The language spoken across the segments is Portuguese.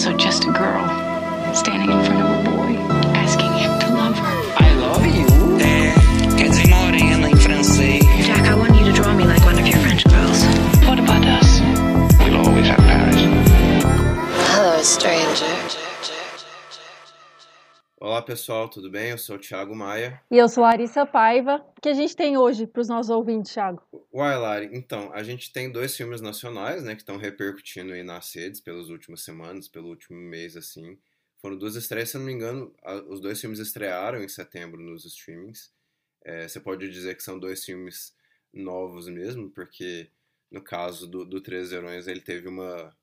also just a girl standing in front of a Olá pessoal, tudo bem? Eu sou o Thiago Maia. E eu sou Larissa Paiva. O que a gente tem hoje para os nossos ouvintes, Thiago? Uai, Lari, então, a gente tem dois filmes nacionais, né, que estão repercutindo aí nas redes pelas últimas semanas, pelo último mês, assim. Foram duas estreias, se eu não me engano, a- os dois filmes estrearam em setembro nos streamings. É, você pode dizer que são dois filmes novos mesmo, porque no caso do, do Três Herões ele teve uma,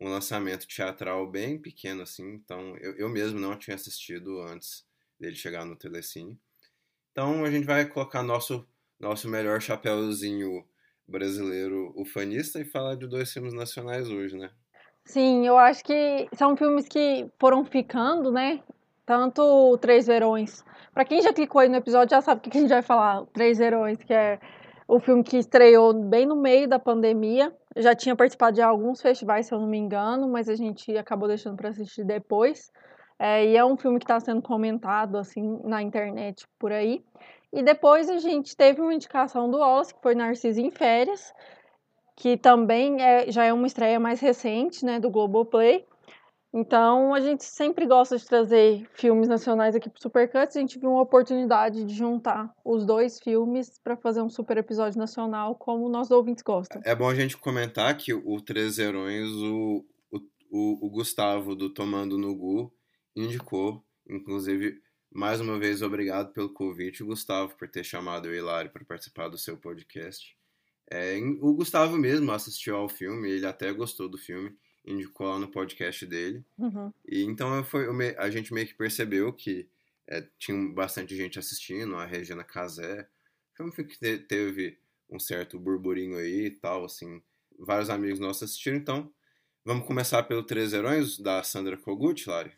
um lançamento teatral bem pequeno, assim, então eu, eu mesmo não tinha assistido antes dele chegar no Telecine. Então a gente vai colocar nosso, nosso melhor chapéuzinho brasileiro ufanista e falar de dois filmes nacionais hoje, né? Sim, eu acho que são filmes que foram ficando, né? Tanto Três Verões. Para quem já clicou aí no episódio já sabe o que a gente vai falar. Três Verões, que é o filme que estreou bem no meio da pandemia. Eu já tinha participado de alguns festivais, se eu não me engano, mas a gente acabou deixando para assistir depois. É, e é um filme que está sendo comentado assim na internet por aí. E depois a gente teve uma indicação do Wallace, que foi Narciso em Férias, que também é, já é uma estreia mais recente, né, do Globoplay. Então, a gente sempre gosta de trazer filmes nacionais aqui pro Supercuts. A gente viu uma oportunidade de juntar os dois filmes para fazer um super episódio nacional, como nossos ouvintes gostam. É bom a gente comentar que o Três Herões, o, o, o, o Gustavo do Tomando no Gu indicou, inclusive, mais uma vez, obrigado pelo convite, Gustavo, por ter chamado o Hilário para participar do seu podcast. É, o Gustavo mesmo assistiu ao filme, ele até gostou do filme, indicou lá no podcast dele. Uhum. E então foi, eu me- a gente meio que percebeu que é, tinha bastante gente assistindo, a Regina Casé. Foi filme que te- teve um certo burburinho aí e tal, assim. Vários amigos nossos assistiram, então vamos começar pelo Três Herões, da Sandra Kogut, Lari.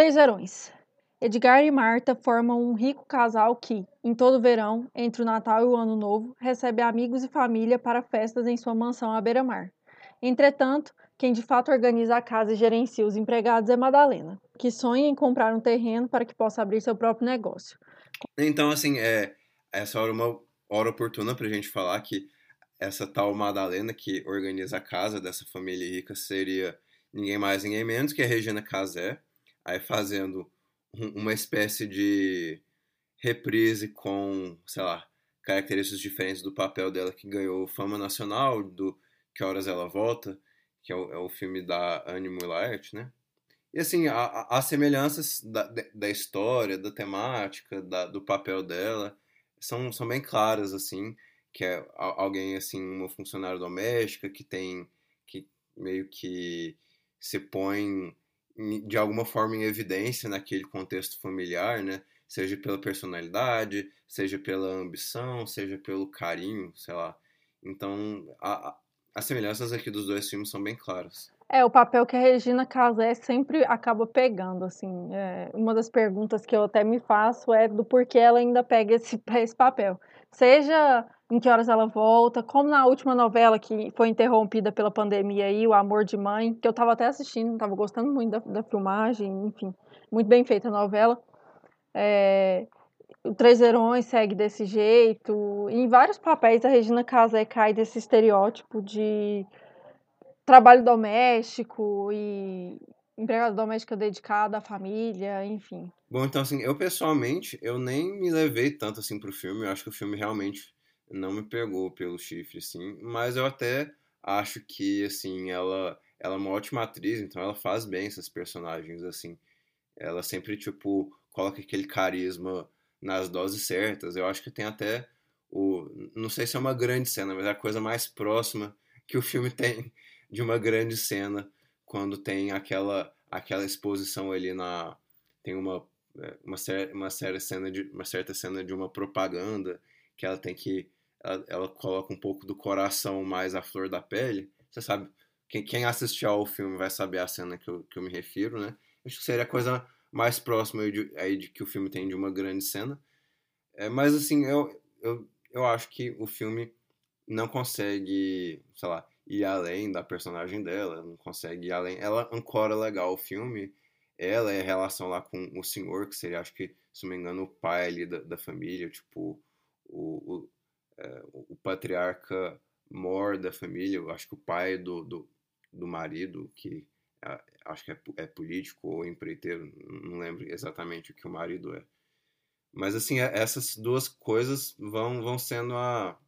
Três Verões. Edgar e Marta formam um rico casal que, em todo verão, entre o Natal e o Ano Novo, recebe amigos e família para festas em sua mansão à beira-mar. Entretanto, quem de fato organiza a casa e gerencia os empregados é Madalena, que sonha em comprar um terreno para que possa abrir seu próprio negócio. Então, assim, é, essa hora é uma hora oportuna pra gente falar que essa tal Madalena que organiza a casa dessa família rica seria ninguém mais, ninguém menos que a Regina Casé, aí fazendo um- uma espécie de reprise com, sei lá, características diferentes do papel dela que ganhou fama nacional, do Que Horas Ela Volta, que é o, é o filme da Anne Mullart, né? E assim, as semelhanças da, da história, da temática, da- do papel dela, são, são bem claras, assim, que é alguém, assim, uma funcionária doméstica que tem, que meio que se põe de alguma forma em evidência naquele contexto familiar, né? Seja pela personalidade, seja pela ambição, seja pelo carinho, sei lá. Então, a- as semelhanças aqui dos dois filmes são bem claras. É, o papel que a Regina Casé sempre acaba pegando, assim. É, uma das perguntas que eu até me faço é do porquê ela ainda pega esse, esse papel. Seja em que horas ela volta, como na última novela que foi interrompida pela pandemia aí, O Amor de Mãe, que eu tava até assistindo, tava gostando muito da, da filmagem, enfim, muito bem feita a novela. É, o Três Herões segue desse jeito. Em vários papéis a Regina Casé cai desse estereótipo de trabalho doméstico e empregada doméstica dedicada à família, enfim. Bom, então assim, eu pessoalmente, eu nem me levei tanto assim pro filme, eu acho que o filme realmente não me pegou pelo chifre, assim, mas eu até acho que, assim, ela, ela é uma ótima atriz, então ela faz bem essas personagens, assim, ela sempre, tipo, coloca aquele carisma nas doses certas, eu acho que tem até o, não sei se é uma grande cena, mas é a coisa mais próxima que o filme tem de uma grande cena, quando tem aquela, aquela exposição ali na, tem uma é, uma, cer uma, certa cena de, uma certa cena de uma propaganda que ela tem que. Ela, ela, coloca um pouco do coração mais à flor da pele. Você sabe, quem, quem assistiu ao filme vai saber a cena que eu, que eu me refiro, né? Acho que seria a coisa mais próxima de, aí de que o filme tem de uma grande cena. É, mas assim, eu, eu, eu acho que o filme não consegue, sei lá, ir além da personagem dela, não consegue ir além. Ela ancora legal o filme, ela é a relação lá com o senhor, que seria, acho que, se não me engano, o pai ali da, da família, tipo, o, o, é, o patriarca mor da família, eu acho que o pai do, do, do marido, que é, acho que é, é, político ou empreiteiro, não lembro exatamente o que o marido é. Mas assim, é, essas duas coisas vão, vão sendo a,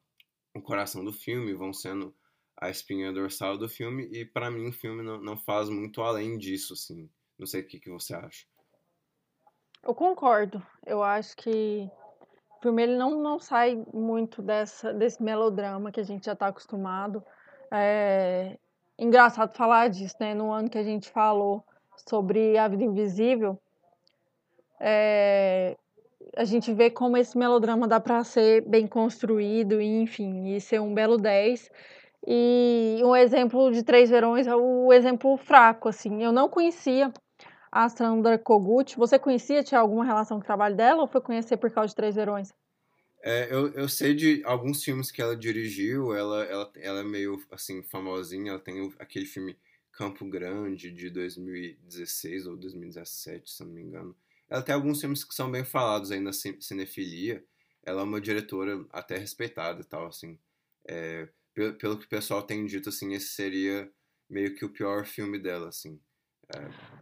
o coração do filme, vão sendo a espinha dorsal do filme, e para mim o filme não, não faz muito além disso, assim. Não sei o que, que você acha. Eu concordo. Eu acho que o filme ele não, não sai muito dessa, desse melodrama que a gente já está acostumado. É engraçado falar disso, né? No ano que a gente falou sobre A Vida Invisível, é, a gente vê como esse melodrama dá para ser bem construído enfim, e ser um belo 10. E um exemplo de Três Verões é o exemplo fraco, assim. Eu não conhecia a Sandra Kogut. Você conhecia, tinha alguma relação com o trabalho dela ou foi conhecer por causa de Três Verões? É, eu, eu sei de alguns filmes que ela dirigiu, ela, ela, ela é meio, assim, famosinha. Ela tem aquele filme Campo Grande, de 2016 ou 2017, se não me engano ela tem alguns filmes que são bem falados aí na cinefilia. Ela é uma diretora até respeitada e tal, assim. É, pelo, pelo que o pessoal tem dito, assim, esse seria meio que o pior filme dela, assim.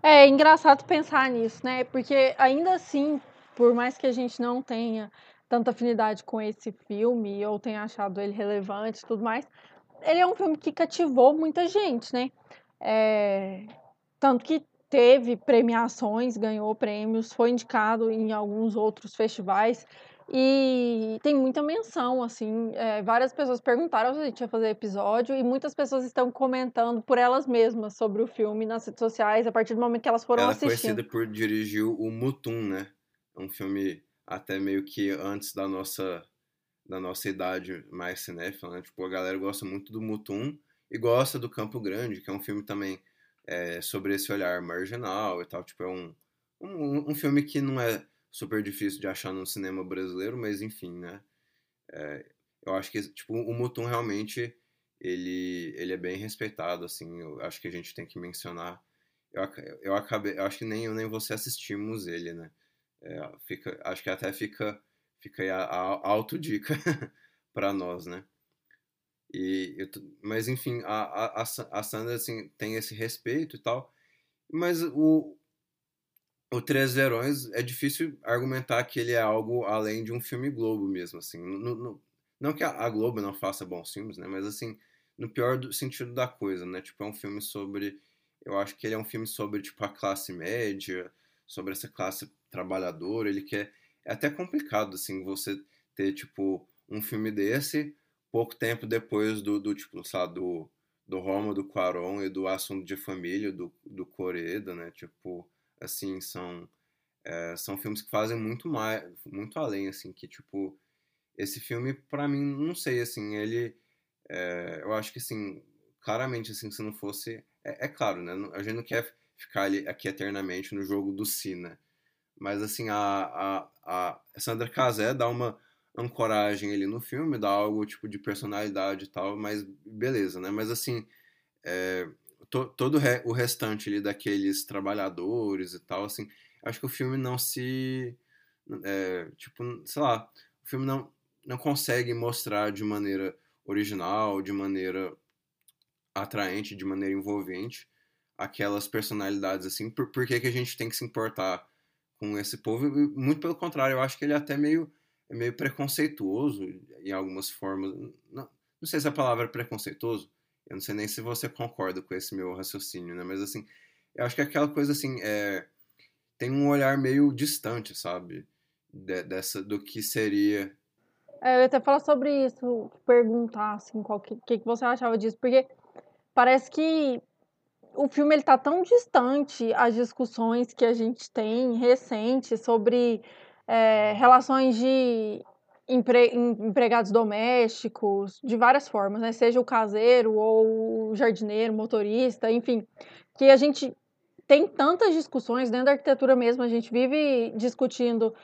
É, é engraçado pensar nisso, né? Porque ainda assim, por mais que a gente não tenha tanta afinidade com esse filme ou tenha achado ele relevante e tudo mais, ele é um filme que cativou muita gente, né? É... Tanto que teve premiações, ganhou prêmios, foi indicado em alguns outros festivais e tem muita menção, assim, é, várias pessoas perguntaram se a gente ia fazer episódio e muitas pessoas estão comentando por elas mesmas sobre o filme nas redes sociais a partir do momento que elas foram Ela assistindo. Ela é conhecida por dirigir o Mutum, né? É um filme até meio que antes da nossa da nossa idade mais cinéfila, né? Tipo, a galera gosta muito do Mutum e gosta do Campo Grande, que é um filme também é, sobre esse olhar marginal e tal. Tipo, é um, um, um, filme que não é super difícil de achar no cinema brasileiro, mas enfim, né? É, eu acho que tipo, o Mutum realmente ele, ele é bem respeitado, assim. Eu acho que a gente tem que mencionar. Eu, eu acabei, eu acho que nem eu nem você assistimos ele, né? É, fica, acho que até fica, fica aí a, a autodica para nós, né? E eu, mas enfim, a, a, a Sandra assim, tem esse respeito e tal. Mas o, o Três Verões é difícil argumentar que ele é algo além de um filme Globo mesmo, assim. No, no, não que a, Globo não faça bons filmes, né? Mas assim, no pior do, sentido da coisa, né? Tipo, é um filme sobre. Eu acho que ele é um filme sobre, tipo, a classe média, sobre essa classe trabalhadora. Ele quer. É até complicado, assim, você ter, tipo, um filme desse pouco tempo depois do, do tipo, sabe, do, do Roma, do Quaron e do Assunto de Família, do, do Coreda, né? Tipo, assim, são, é, são filmes que fazem muito mais, muito além, assim, que, tipo, esse filme, para mim, não sei, assim, ele, é, eu acho que, assim, claramente, assim, se não fosse, é, é, claro, né? A gente não quer ficar ali, aqui eternamente no jogo do Si, né? Mas, assim, a, a, a Sandra Casé dá uma ancoragem ali no filme, dá algo tipo de personalidade e tal, mas beleza, né? Mas assim, é, to, todo re, o restante ali daqueles trabalhadores e tal, assim, acho que o filme não se. É, tipo, sei lá, o filme não, não consegue mostrar de maneira original, de maneira atraente, de maneira envolvente aquelas personalidades assim. Por, por que, que a gente tem que se importar com esse povo? Muito pelo contrário, eu acho que ele é até meio é meio preconceituoso em algumas formas. Não, não sei se a palavra é preconceituoso, eu não sei nem se você concorda com esse meu raciocínio, né? Mas assim, eu acho que aquela coisa assim, é, tem um olhar meio distante, sabe? De, dessa, do que seria. É, eu ia até falar sobre isso, perguntar assim, o que, que, que você achava disso, porque parece que o filme ele tá tão distante as discussões que a gente tem recentes sobre é, relações de empre, empregados domésticos, de várias formas, né? Seja o caseiro ou o jardineiro, motorista, enfim, que a gente tem tantas discussões dentro da arquitetura mesmo, a gente vive discutindo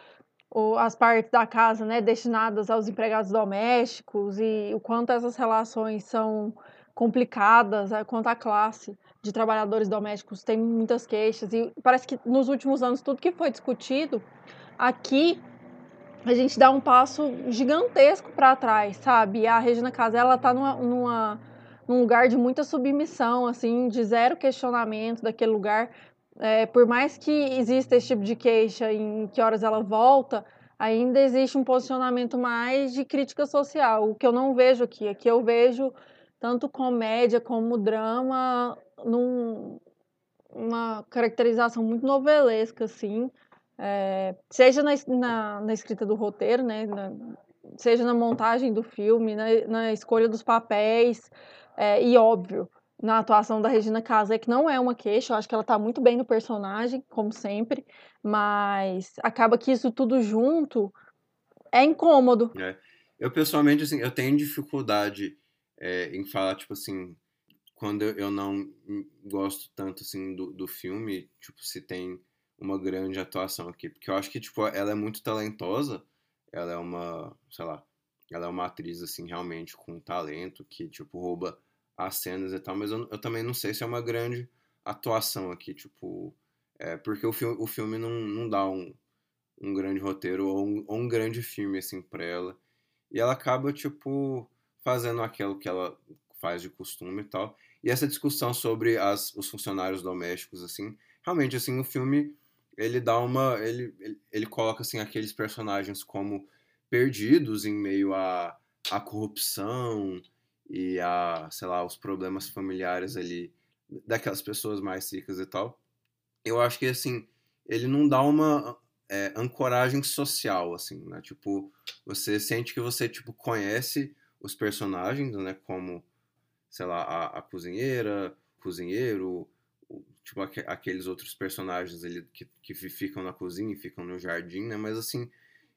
as partes da casa, né, destinadas aos empregados domésticos e o quanto essas relações são complicadas, quanto à classe de trabalhadores domésticos tem muitas queixas. E parece que nos últimos anos tudo que foi discutido aqui a gente dá um passo gigantesco para trás, sabe? A Regina Casé ela tá numa, numa num lugar de muita submissão, assim, de zero questionamento daquele lugar. É, por mais que exista esse tipo de queixa em que horas ela volta, ainda existe um posicionamento mais de crítica social, o que eu não vejo aqui. Aqui eu vejo tanto comédia como drama num, uma caracterização muito novelesca, assim, é, seja na, na, na, escrita do roteiro, né, na, seja na montagem do filme, na, escolha dos papéis, é, e óbvio, na atuação da Regina Casé, que não é uma queixa, eu acho que ela tá muito bem no personagem, como sempre, mas acaba que isso tudo junto é incômodo. É. Eu, pessoalmente, assim, eu tenho dificuldade é, em falar, tipo assim, quando eu não gosto tanto, assim, do, do filme, tipo, se tem uma grande atuação aqui, porque eu acho que, tipo, ela é muito talentosa, ela é uma, sei lá, ela é uma atriz, assim, realmente com talento, que, tipo, rouba as cenas e tal, mas eu, eu também não sei se é uma grande atuação aqui, tipo, é, porque o filme, o filme não, não dá um, um grande roteiro ou um, ou um grande filme, assim, pra ela. E ela acaba, tipo, fazendo aquilo que ela faz de costume e tal. E essa discussão sobre as, os funcionários domésticos, assim, realmente, assim, o filme, ele dá uma... Ele, ele, ele coloca, assim, aqueles personagens como perdidos em meio à, à corrupção e a, sei lá, os problemas familiares ali daquelas pessoas mais ricas e tal. Eu acho que, assim, ele não dá uma é, ancoragem social, assim, né? Tipo, você sente que você, tipo, conhece os personagens, né? Como, sei lá, a, a cozinheira, o cozinheiro, tipo, aqu aqueles outros personagens ali que, que ficam na cozinha e ficam no jardim, né? Mas, assim,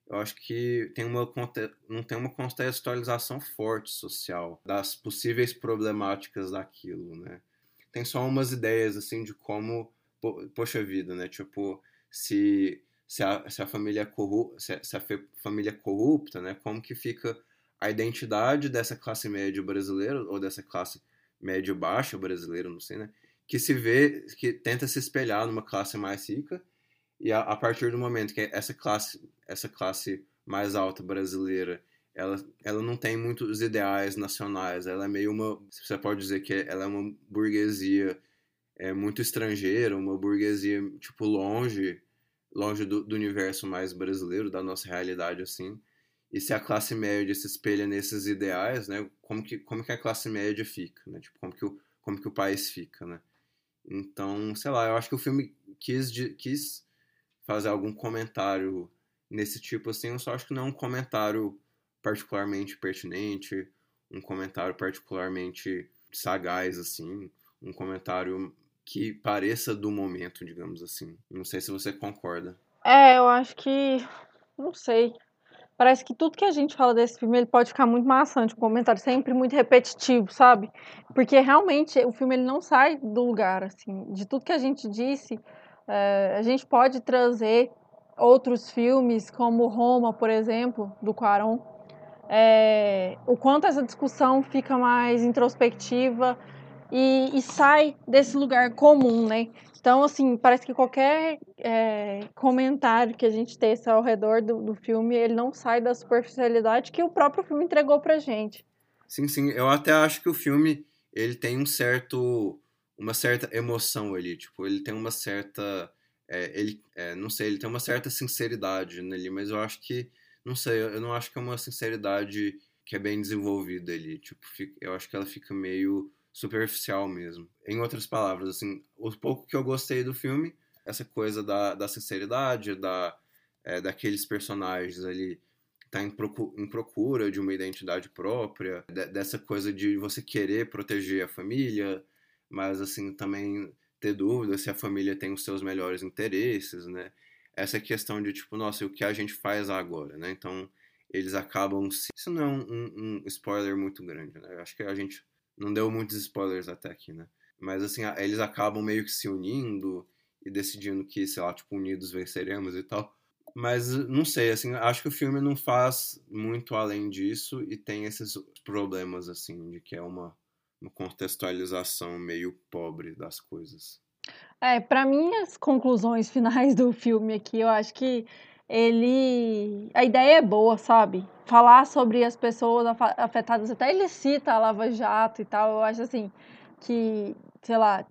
eu acho que tem uma, não tem uma contextualização forte social das possíveis problemáticas daquilo, né? Tem só umas ideias, assim, de como, poxa vida, né? Tipo, se, se, a, se a família corrupta, se, se a família corrupta, né? Como que fica a identidade dessa classe média brasileira, ou dessa classe médio baixa brasileira, não sei, né? Que se vê, que tenta se espelhar numa classe mais rica, e a, a partir do momento que essa classe essa classe mais alta brasileira, ela, ela não tem muitos ideais nacionais, ela é meio uma, você pode dizer que ela é uma burguesia é, muito estrangeira, uma burguesia, tipo, longe, longe do, do universo mais brasileiro, da nossa realidade, assim. E se a classe média se espelha nesses ideais, né, como que, como que a classe média fica, né, tipo, como que o, como que o país fica, né. Então, sei lá, eu acho que o filme quis, quis fazer algum comentário nesse tipo assim, eu só acho que não é um comentário particularmente pertinente, um comentário particularmente sagaz, assim, um comentário que pareça do momento, digamos assim. Não sei se você concorda. É, eu acho que. Não sei. Parece que tudo que a gente fala desse filme ele pode ficar muito maçante, um comentário sempre muito repetitivo, sabe? Porque realmente o filme ele não sai do lugar, assim. De tudo que a gente disse, é, a gente pode trazer outros filmes, como Roma, por exemplo, do Quaron, é, o quanto essa discussão fica mais introspectiva e, e, sai desse lugar comum, né? Então, assim, parece que qualquer é, comentário que a gente teça ao redor do, do, filme, ele não sai da superficialidade que o próprio filme entregou pra gente. Sim, sim. Eu até acho que o filme, ele tem um certo... uma certa emoção ali, tipo, ele tem uma certa é, ele, é, não sei, ele tem uma certa sinceridade nele, mas eu acho que, não sei, eu não acho que é uma sinceridade que é bem desenvolvida ali, tipo, eu acho que ela fica meio superficial mesmo. Em outras palavras, assim, o pouco que eu gostei do filme, essa coisa da, da sinceridade, da, é, daqueles personagens ali tá em, procura, em procura de uma identidade própria, de, dessa coisa de você querer proteger a família, mas assim também ter dúvida se a família tem os seus melhores interesses, né? Essa questão de tipo, nossa, o que a gente faz agora, né? Então, eles acabam se... Isso não é um, um, um spoiler muito grande, né? Acho que a gente não deu muitos spoilers até aqui, né? Mas assim, eles acabam meio que se unindo e decidindo que, sei lá, tipo, unidos venceremos e tal. Mas não sei, assim, acho que o filme não faz muito além disso e tem esses problemas, assim, de que é uma, uma contextualização meio pobre das coisas. É, para mim, as conclusões finais do filme aqui, eu acho que ele. A ideia é boa, sabe? Falar sobre as pessoas afetadas, até ele cita a Lava Jato e tal, eu acho assim, que, sei lá,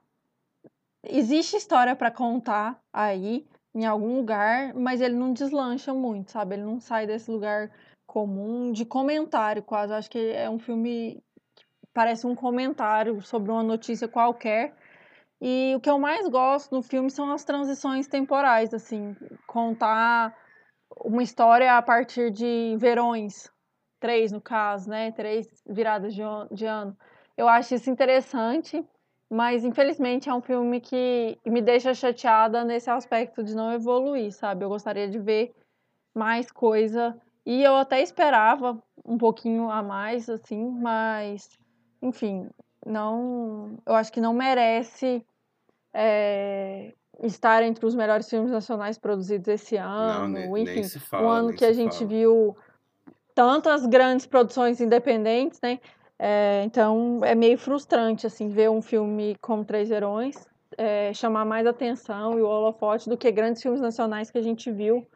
existe história para contar aí em algum lugar, mas ele não deslancha muito, sabe? Ele não sai desse lugar comum de comentário, quase. Eu acho que é um filme que parece um comentário sobre uma notícia qualquer. E o que eu mais gosto no filme são as transições temporais, assim, contar uma história a partir de verões, três no caso, né? Três viradas de, de ano. Eu acho isso interessante mas, infelizmente, é um filme que me deixa chateada nesse aspecto de não evoluir, sabe? Eu gostaria de ver mais coisa. E eu até esperava um pouquinho a mais, assim, mas, enfim, não. Eu acho que não merece é, estar entre os melhores filmes nacionais produzidos esse ano. Não, nem, enfim, nem fala, um ano que a gente fala. viu tantas grandes produções independentes, né? É, então é meio frustrante assim ver um filme como Três Verões é, chamar mais atenção e o holofote do que grandes filmes nacionais que a gente viu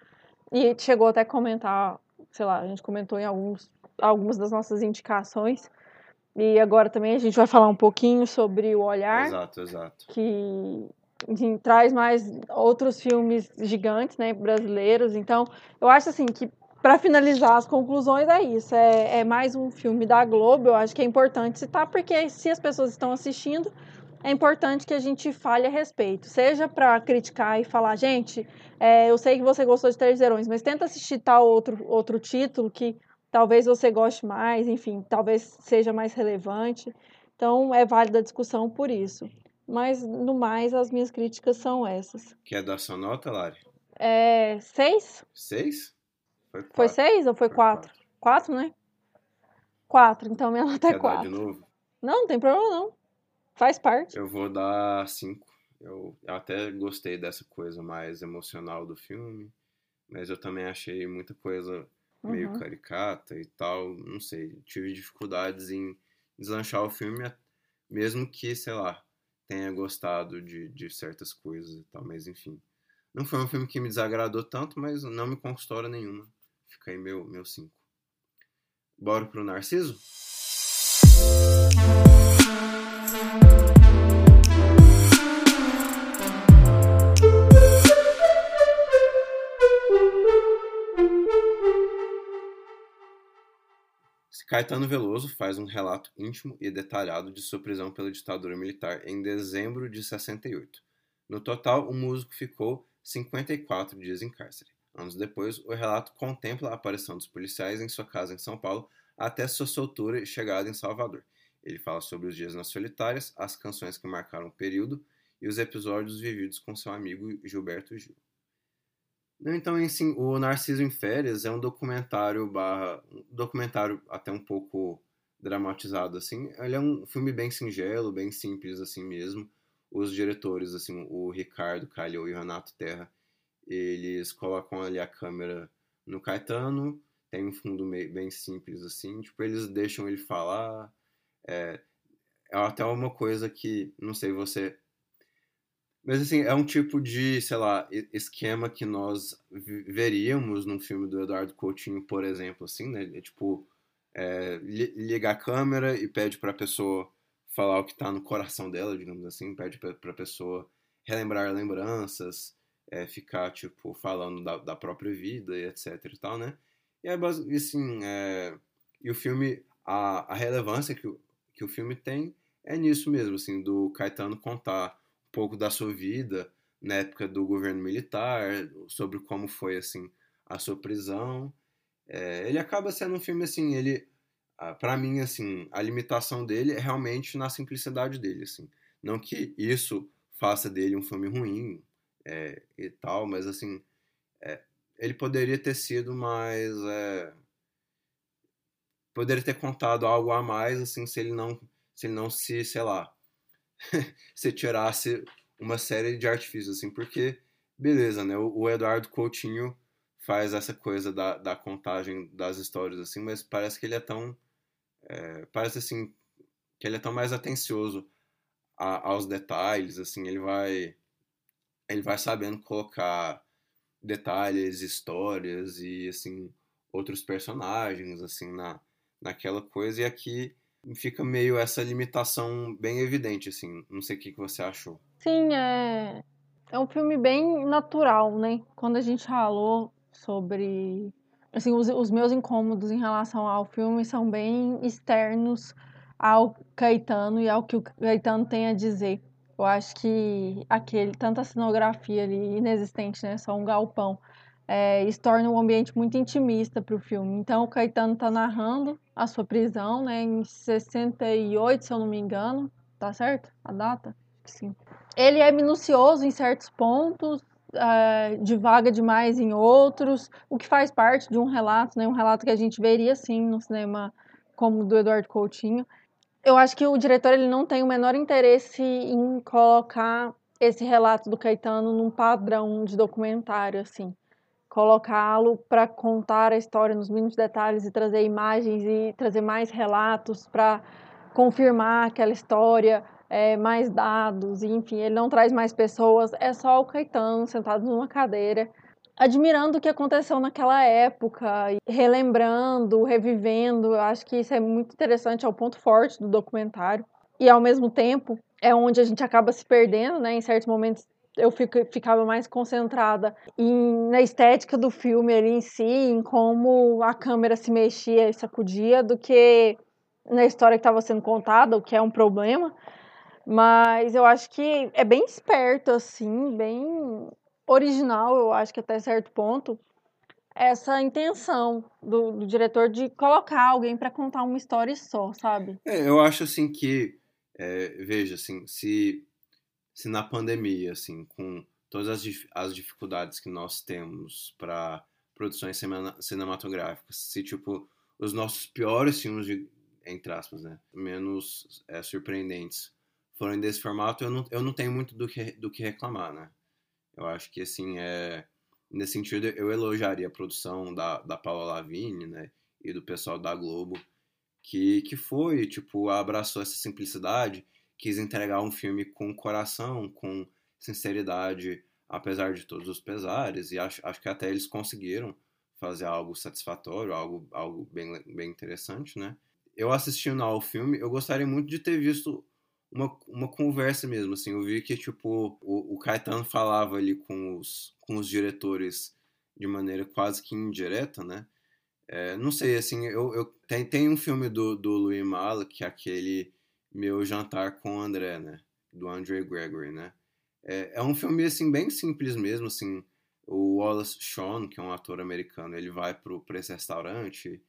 e chegou até a comentar, sei lá, a gente comentou em alguns, algumas das nossas indicações e agora também a gente vai falar um pouquinho sobre o Olhar, Exato, exato. que enfim, traz mais outros filmes gigantes, né, brasileiros. Então, eu acho assim que para finalizar as conclusões é isso. É, é, mais um filme da Globo. Eu acho que é importante citar porque se as pessoas estão assistindo, é importante que a gente fale a respeito. Seja para criticar e falar, gente, é, eu sei que você gostou de Três Verões, mas tenta assistir tal outro outro título que talvez você goste mais. Enfim, talvez seja mais relevante. Então, é válida a discussão por isso. Mas, no mais, as minhas críticas são essas. Quer dar sua nota, Lari? É, seis? Seis? Foi, Foi quatro. seis ou foi Foi quatro? Quatro, né? Quatro, então minha nota é Quer dar de quatro. novo? Não, não tem problema não. Faz parte. Eu vou dar cinco. Eu, eu até gostei dessa coisa mais emocional do filme, mas eu também achei muita coisa meio Uhum. caricata e tal. Não sei, tive dificuldades em deslanchar o filme, mesmo que, sei lá, tenha gostado de, de certas coisas e tal, mas enfim. Não foi um filme que me desagradou tanto, mas não me conquistou hora nenhuma. Fica aí meu, meu cinco. Bora pro Narciso? Caetano Veloso faz um relato íntimo e detalhado de sua prisão pela ditadura militar em dezembro de 68. No total, o músico ficou 54 dias em cárcere. Anos depois, o relato contempla a aparição dos policiais em sua casa em São Paulo até sua soltura e chegada em Salvador. Ele fala sobre os dias nas solitárias, as canções que marcaram o período e os episódios vividos com seu amigo Gilberto Gil. Então, assim, o Narciso em Férias é um documentário barra, um documentário até um pouco dramatizado, assim. Ele é um filme bem singelo, bem simples, assim mesmo. Os diretores, assim, o Ricardo Calhou e o Renato Terra, eles colocam ali a câmera no Caetano, tem um fundo meio, bem simples, assim. Tipo, eles deixam ele falar. É, é até uma coisa que, não sei, você mas assim, é um tipo de, sei lá, esquema que nós veríamos num filme do Eduardo Coutinho, por exemplo, assim, né? É tipo, é, liga a câmera e pede pra pessoa falar o que tá no coração dela, digamos assim, pede pra, pra pessoa relembrar lembranças, é, ficar, tipo, falando da, da, própria vida e etc e tal, né? E aí, assim, é, e o filme, a, a relevância que, que o filme tem é nisso mesmo, assim, do Caetano contar pouco da sua vida na época do governo militar, sobre como foi assim a sua prisão. É, ele acaba sendo um filme assim, ele para mim assim, a limitação dele é realmente na simplicidade dele, assim. Não que isso faça dele um filme ruim é, e tal, mas assim, é, ele poderia ter sido mais é, poderia ter contado algo a mais assim se ele não se ele não se, sei lá, se tirasse uma série de artifícios, assim, porque, beleza, né? O, o Eduardo Coutinho faz essa coisa da, da contagem das histórias, assim, mas parece que ele é tão. É, parece assim que ele é tão mais atencioso a, aos detalhes, assim, ele vai. Ele vai sabendo colocar detalhes, histórias e, assim, outros personagens, assim, na, naquela coisa, e aqui fica meio essa limitação bem evidente, assim. Não sei o que, que você achou. Sim, é, é um filme bem natural, né? Quando a gente falou sobre. Assim, os, os meus incômodos em relação ao filme são bem externos ao Caetano e ao que o Caetano tem a dizer. Eu acho que aquele, tanta cenografia ali inexistente, né? Só um galpão. É, isso torna o ambiente muito intimista para o filme. Então, o Caetano está narrando a sua prisão, né? Em 68, se eu não me engano. Tá certo? A data? Sim. Ele é minucioso em certos pontos, é, divaga demais em outros, o que faz parte de um relato, né? Um relato que a gente veria, sim, no cinema como do Eduardo Coutinho. Eu acho que o diretor ele não tem o menor interesse em colocar esse relato do Caetano num padrão de documentário, assim. Colocá-lo para contar a história nos mínimos detalhes e trazer imagens e trazer mais relatos para confirmar aquela história é, mais dados, enfim, ele não traz mais pessoas, é só o Caetano sentado numa cadeira, admirando o que aconteceu naquela época, relembrando, revivendo. Eu acho que isso é muito interessante, é o ponto forte do documentário. E ao mesmo tempo, é onde a gente acaba se perdendo, né? Em certos momentos eu fico, ficava mais concentrada em, na estética do filme ali em si, em como a câmera se mexia e sacudia, do que na história que estava sendo contada, o que é um problema. Mas eu acho que é bem esperto, assim, bem original, eu acho que até certo ponto, essa intenção do, do diretor de colocar alguém para contar uma história só, sabe? É, eu acho assim que, é, veja, assim, se, se na pandemia, assim, com todas as, as dificuldades que nós temos para produções cinematográficas, se, tipo, os nossos piores filmes, de, entre aspas, né, menos é, surpreendentes, forem desse formato, eu não, eu não tenho muito do que, do que reclamar, né? Eu acho que, assim, é, nesse sentido, eu elogiaria a produção da, da Paula Lavigne, né? E do pessoal da Globo, que, que foi, tipo, abraçou essa simplicidade, quis entregar um filme com coração, com sinceridade, apesar de todos os pesares, e acho, acho que até eles conseguiram fazer algo satisfatório, algo, algo bem, bem interessante, né? Eu assistindo ao filme, eu gostaria muito de ter visto uma, uma conversa mesmo, assim, eu vi que, tipo, o, o Caetano falava ali com os, com os diretores de maneira quase que indireta, né? É, não sei, assim, eu, eu tem, tem um filme do, do Louis Mala, que é aquele Meu Jantar com o André, né? Do Andre Gregory, né? É, é um filme, assim, bem simples mesmo, assim, o Wallace Shawn, que é um ator americano, ele vai pra esse restaurante,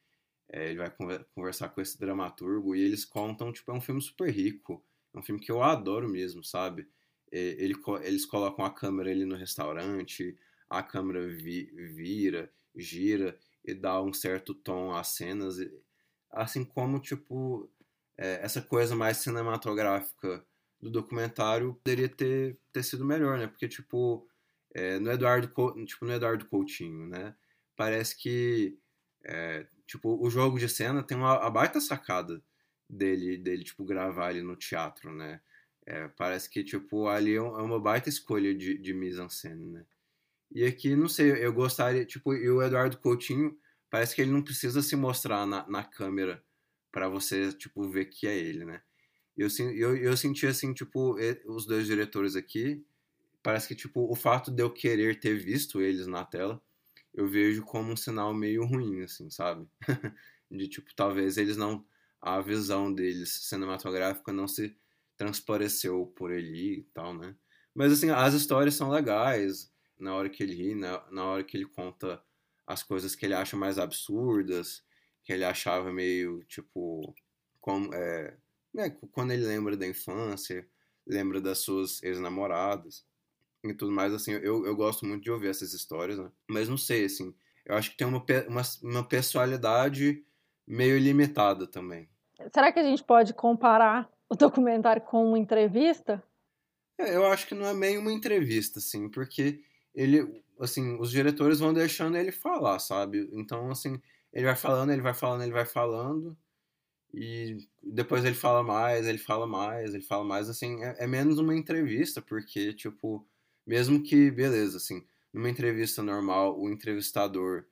é, ele vai conversar com esse dramaturgo, e eles contam, tipo, é um filme super rico, é um filme que eu adoro mesmo, sabe? Ele, eles colocam a câmera ali no restaurante, a câmera vi, vira, gira e dá um certo tom às cenas. Assim como, tipo, é, essa coisa mais cinematográfica do documentário poderia ter, ter sido melhor, né? Porque, tipo, é, no, Eduardo, tipo, no Eduardo Coutinho, né? Parece que, é, tipo, o jogo de cena tem uma baita sacada dele, dele tipo, gravar ali no teatro, né? É, parece que, tipo, ali é, é uma baita escolha de, de mise-en-scène, né? E aqui, não sei, eu gostaria, tipo, e o Eduardo Coutinho, parece que ele não precisa se mostrar na, na câmera para você, tipo, ver que é ele, né? Eu, eu, eu senti, assim, tipo, os dois diretores aqui, parece que, tipo, o fato de eu querer ter visto eles na tela, eu vejo como um sinal meio ruim, assim, sabe? de, tipo, talvez eles não a visão deles cinematográfica não se transpareceu por ele e tal, né? Mas assim, as histórias são legais na hora que ele ri, na, na hora que ele conta as coisas que ele acha mais absurdas, que ele achava meio tipo como é, né, quando ele lembra da infância, lembra das suas ex-namoradas e tudo mais assim, eu, eu gosto muito de ouvir essas histórias, né? Mas não sei assim, eu acho que tem uma, uma, uma pessoalidade meio limitada também. Será que a gente pode comparar o documentário com uma entrevista? É, eu acho que não é meio uma entrevista, assim, porque ele, assim, os diretores vão deixando ele falar, sabe? Então, assim, ele vai falando, ele vai falando, ele vai falando, e depois ele fala mais, ele fala mais, ele fala mais, assim, é, é menos uma entrevista, porque, tipo, mesmo que, beleza, assim, numa entrevista normal, o entrevistador,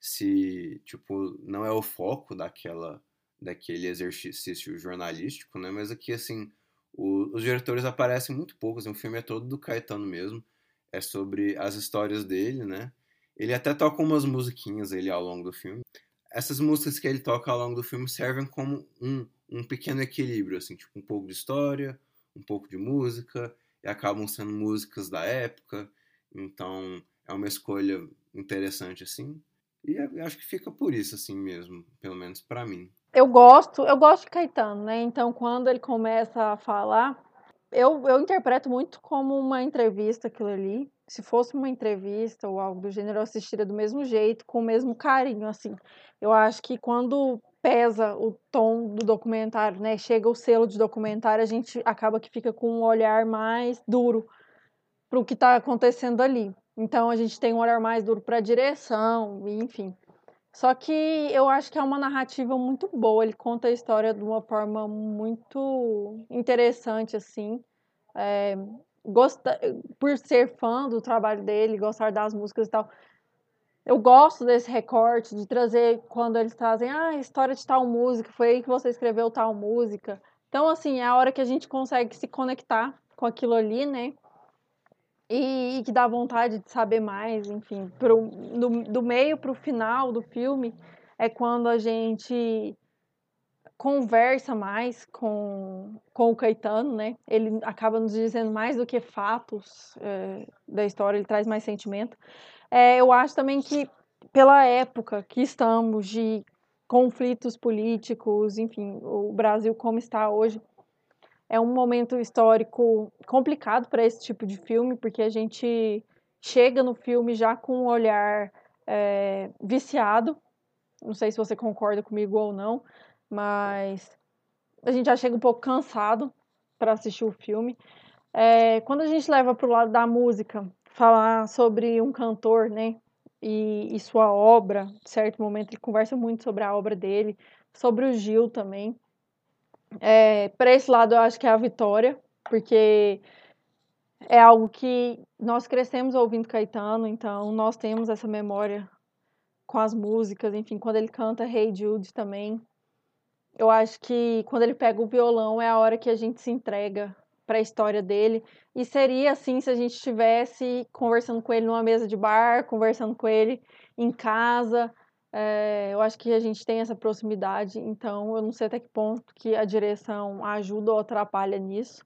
se, tipo, não é o foco daquela, daquele exercício jornalístico, né? Mas aqui, assim, o, os diretores aparecem muito pouco, assim, o filme é todo do Caetano mesmo, é sobre as histórias dele, né? Ele até toca umas musiquinhas ele ao longo do filme. Essas músicas que ele toca ao longo do filme servem como um, um pequeno equilíbrio, assim, tipo um pouco de história, um pouco de música, e acabam sendo músicas da época. Então é uma escolha interessante, assim. E acho que fica por isso, assim mesmo, pelo menos para mim. Eu gosto, eu gosto de Caetano, né? Então quando ele começa a falar, eu, eu interpreto muito como uma entrevista aquilo ali. Se fosse uma entrevista ou algo do gênero, eu assistiria do mesmo jeito, com o mesmo carinho, assim. Eu acho que quando pesa o tom do documentário, né? Chega o selo de documentário, a gente acaba que fica com um olhar mais duro para o que está acontecendo ali. Então a gente tem um olhar mais duro para a direção, enfim. Só que eu acho que é uma narrativa muito boa. Ele conta a história de uma forma muito interessante, assim. É, gosta, por ser fã do trabalho dele, gostar das músicas e tal. Eu gosto desse recorte, de trazer quando eles trazem ah, a história de tal música, foi aí que você escreveu tal música. Então, assim, é a hora que a gente consegue se conectar com aquilo ali, né? E, e que dá vontade de saber mais, enfim. Pro, do, do meio para o final do filme é quando a gente conversa mais com, com o Caetano, né? Ele acaba nos dizendo mais do que fatos é, da história, ele traz mais sentimento. É, eu acho também que, pela época que estamos, de conflitos políticos, enfim, o Brasil como está hoje, é um momento histórico complicado para esse tipo de filme, porque a gente chega no filme já com um olhar é, viciado. Não sei se você concorda comigo ou não, mas a gente já chega um pouco cansado para assistir o filme. É, quando a gente leva para o lado da música, falar sobre um cantor, né, e, e sua obra, em certo momento ele conversa muito sobre a obra dele, sobre o Gil também. É, para esse lado, eu acho que é a vitória, porque é algo que nós crescemos ouvindo Caetano, então nós temos essa memória com as músicas, enfim, quando ele canta Hey Jude também. Eu acho que quando ele pega o violão é a hora que a gente se entrega para a história dele. E seria assim se a gente estivesse conversando com ele numa mesa de bar, conversando com ele em casa, é, eu acho que a gente tem essa proximidade, então eu não sei até que ponto que a direção ajuda ou atrapalha nisso,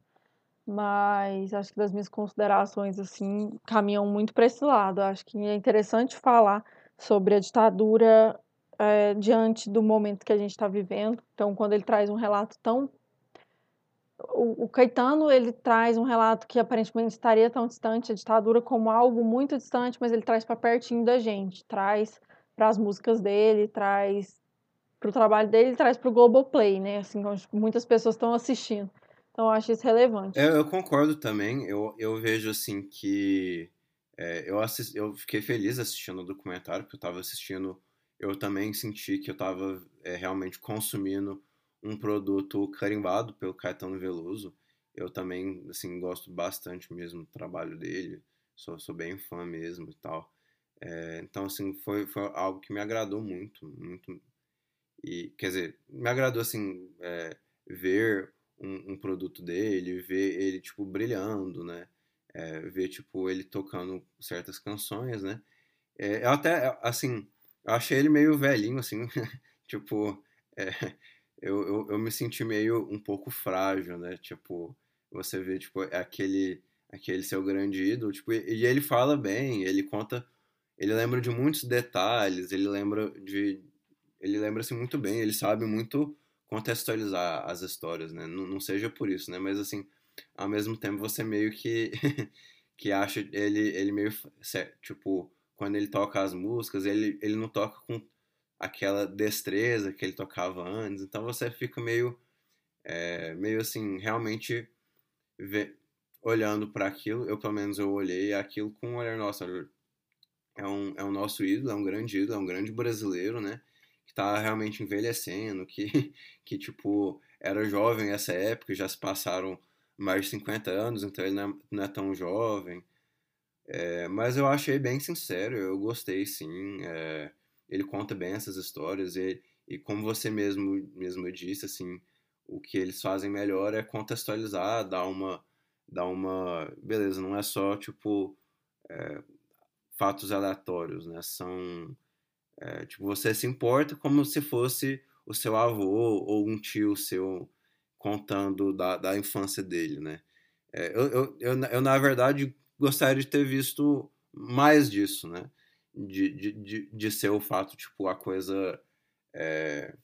mas acho que das minhas considerações assim caminham muito para esse lado. Acho que é interessante falar sobre a ditadura é, diante do momento que a gente está vivendo. Então, quando ele traz um relato tão o, o Caetano ele traz um relato que aparentemente estaria tão distante, a ditadura como algo muito distante, mas ele traz para pertinho da gente, traz para as músicas dele, traz para o trabalho dele, traz para o Globoplay, né? Assim, muitas pessoas estão assistindo. Então eu acho isso relevante. É, eu concordo também. Eu, eu vejo assim que é, eu, assisti, eu fiquei feliz assistindo o documentário, porque eu estava assistindo. Eu também senti que eu estava é, realmente consumindo um produto carimbado pelo Caetano Veloso. Eu também, assim, gosto bastante mesmo do trabalho dele. Sou, sou bem fã mesmo e tal. É, então, assim, foi, foi algo que me agradou muito, muito. E, quer dizer, me agradou, assim, é, ver um, um, produto dele, ver ele, tipo, brilhando, né? É, ver, tipo, ele tocando certas canções, né? Eu até, assim, eu achei ele meio velhinho, assim, tipo, é, eu, eu, eu me senti meio um pouco frágil, né? Tipo, você vê, tipo, é aquele, aquele seu grande ídolo, tipo, e ele fala bem, ele conta ele lembra de muitos detalhes, ele lembra de ele lembra assim muito bem, ele sabe muito contextualizar as histórias, né? Não, não seja por isso, né? Mas assim, ao mesmo tempo você meio que que acha ele ele meio tipo quando ele toca as músicas, ele ele não toca com aquela destreza que ele tocava antes, então você fica meio é, meio assim realmente olhando para aquilo, eu pelo menos eu olhei aquilo com um olhar, nossa, é um, é um nosso ídolo, é um grande ídolo, é um grande brasileiro, né? Que tá realmente envelhecendo, que, que tipo, era jovem nessa época, já se passaram mais de 50 anos, então ele não é, não é tão jovem. É, mas eu achei bem sincero, eu gostei sim. É, ele conta bem essas histórias e, e como você mesmo, mesmo disse, assim, o que eles fazem melhor é contextualizar, dar uma, dar uma, beleza, não é só tipo é, fatos aleatórios, né? São é, tipo você se importa como se fosse o seu avô ou um tio seu contando da, da infância dele, né? É, eu, eu, eu, eu, na verdade, gostaria de ter visto mais disso, né? De, de, de, de ser o fato, tipo, a coisa, é,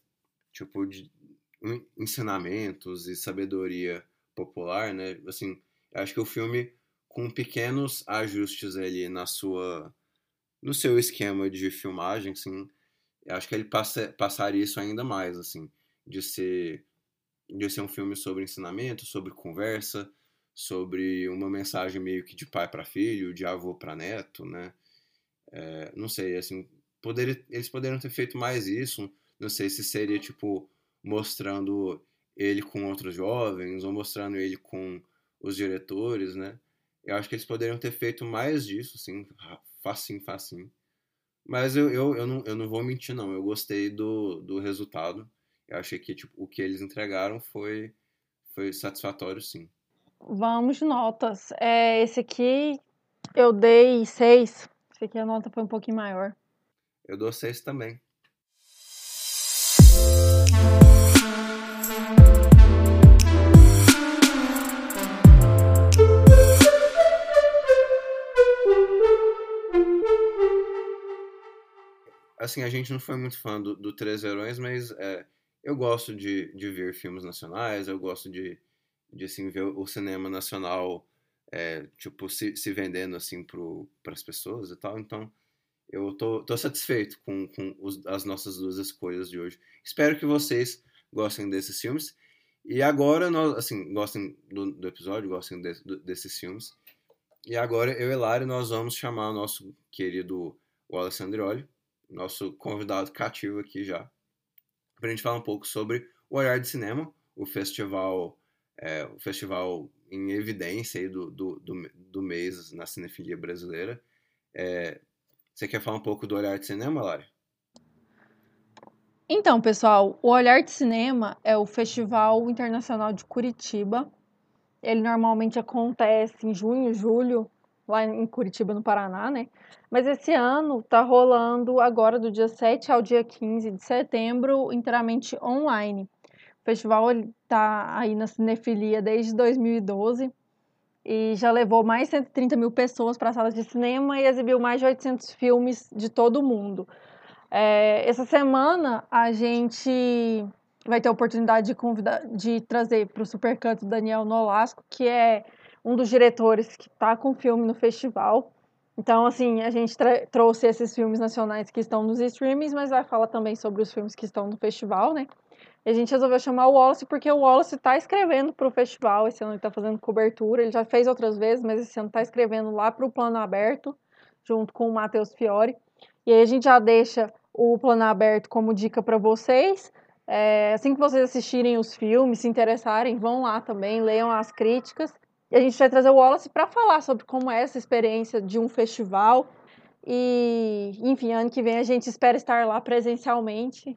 tipo, de ensinamentos e sabedoria popular, né? Assim, acho que o filme, com pequenos ajustes ali na sua, no seu esquema de filmagem, assim, acho que ele passa, passaria isso ainda mais, assim, de ser de ser um filme sobre ensinamento, sobre conversa, sobre uma mensagem meio que de pai para filho, de avô para neto, né? É, não sei, assim, poderia, eles poderiam ter feito mais isso. Não sei se seria tipo mostrando ele com outros jovens ou mostrando ele com os diretores, né? Eu acho que eles poderiam ter feito mais disso, assim, facinho, facinho. Mas eu, eu, eu, não, eu não vou mentir, não. Eu gostei do, do resultado. Eu achei que tipo, o que eles entregaram foi, foi satisfatório, sim. Vamos notas. É, esse aqui eu dei seis. Esse aqui a nota foi um pouquinho maior. Eu dou seis também. Assim, a gente não foi muito fã do, do Três Verões, mas é, eu gosto de, de ver filmes nacionais, eu gosto de, de assim, ver o cinema nacional é, tipo, se, se vendendo assim para as pessoas e tal. Então, eu tô, tô satisfeito com, com os, as nossas duas escolhas de hoje. Espero que vocês gostem desses filmes. E agora, nós, assim, gostem do, do episódio, gostem de, do, desses filmes. E agora, eu e Lari, nós vamos chamar o nosso querido Wallace Andrioli, nosso convidado cativo aqui já, para a gente falar um pouco sobre o Olhar de Cinema, o festival, é, o festival em evidência aí do, do, do, do mês na cinefilia brasileira. É, você quer falar um pouco do Olhar de Cinema, Lari? Então, pessoal, o Olhar de Cinema é o Festival Internacional de Curitiba. Ele normalmente acontece em junho, julho, lá em Curitiba, no Paraná, né? Mas esse ano tá rolando agora do dia 7 ao dia 15 de setembro, inteiramente online. Festival tá aí na cinefilia desde 2012 e já levou mais de 130 mil pessoas para salas de cinema e exibiu mais de 800 filmes de todo o mundo. É, essa semana a gente vai ter a oportunidade de, convidar, de trazer para o Supercanto Daniel Nolasco, que é um dos diretores que está com o filme no festival. Então, assim, a gente trouxe esses filmes nacionais que estão nos streamings, mas vai falar também sobre os filmes que estão no festival, né? A gente resolveu chamar o Wallace porque o Wallace está escrevendo para o festival. Esse ano ele está fazendo cobertura. Ele já fez outras vezes, mas esse ano está escrevendo lá para o Plano Aberto, junto com o Matheus Fiore. E aí a gente já deixa o Plano Aberto como dica para vocês. É, assim que vocês assistirem os filmes, se interessarem, vão lá também, leiam as críticas. E a gente vai trazer o Wallace para falar sobre como é essa experiência de um festival. E, enfim, ano que vem a gente espera estar lá presencialmente,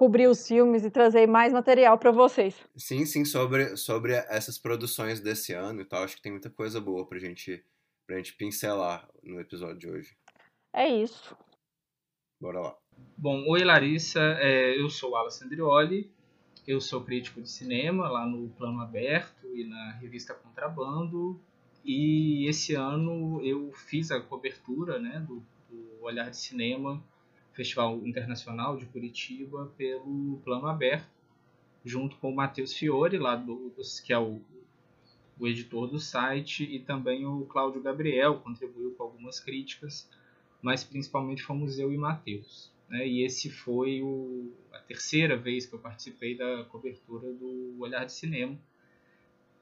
cobrir os filmes e trazer mais material para vocês. Sim, sim, sobre, sobre essas produções desse ano e tal. Acho que tem muita coisa boa pra gente, pra gente pincelar no episódio de hoje. É isso. Bora lá. Bom, oi Larissa, é, eu sou o Wallace Andrioli, eu sou crítico de cinema lá no Plano Aberto e na revista Contrabando. E esse ano eu fiz a cobertura né, do, do Olhar de Cinema, Festival Internacional de Curitiba, pelo Plano Aberto, junto com o Matheus Fiore, lá do, que é o, o editor do site, e também o Cláudio Gabriel, contribuiu com algumas críticas, mas principalmente fomos eu e Matheus. Né? E esse foi o, a terceira vez que eu participei da cobertura do Olhar de Cinema,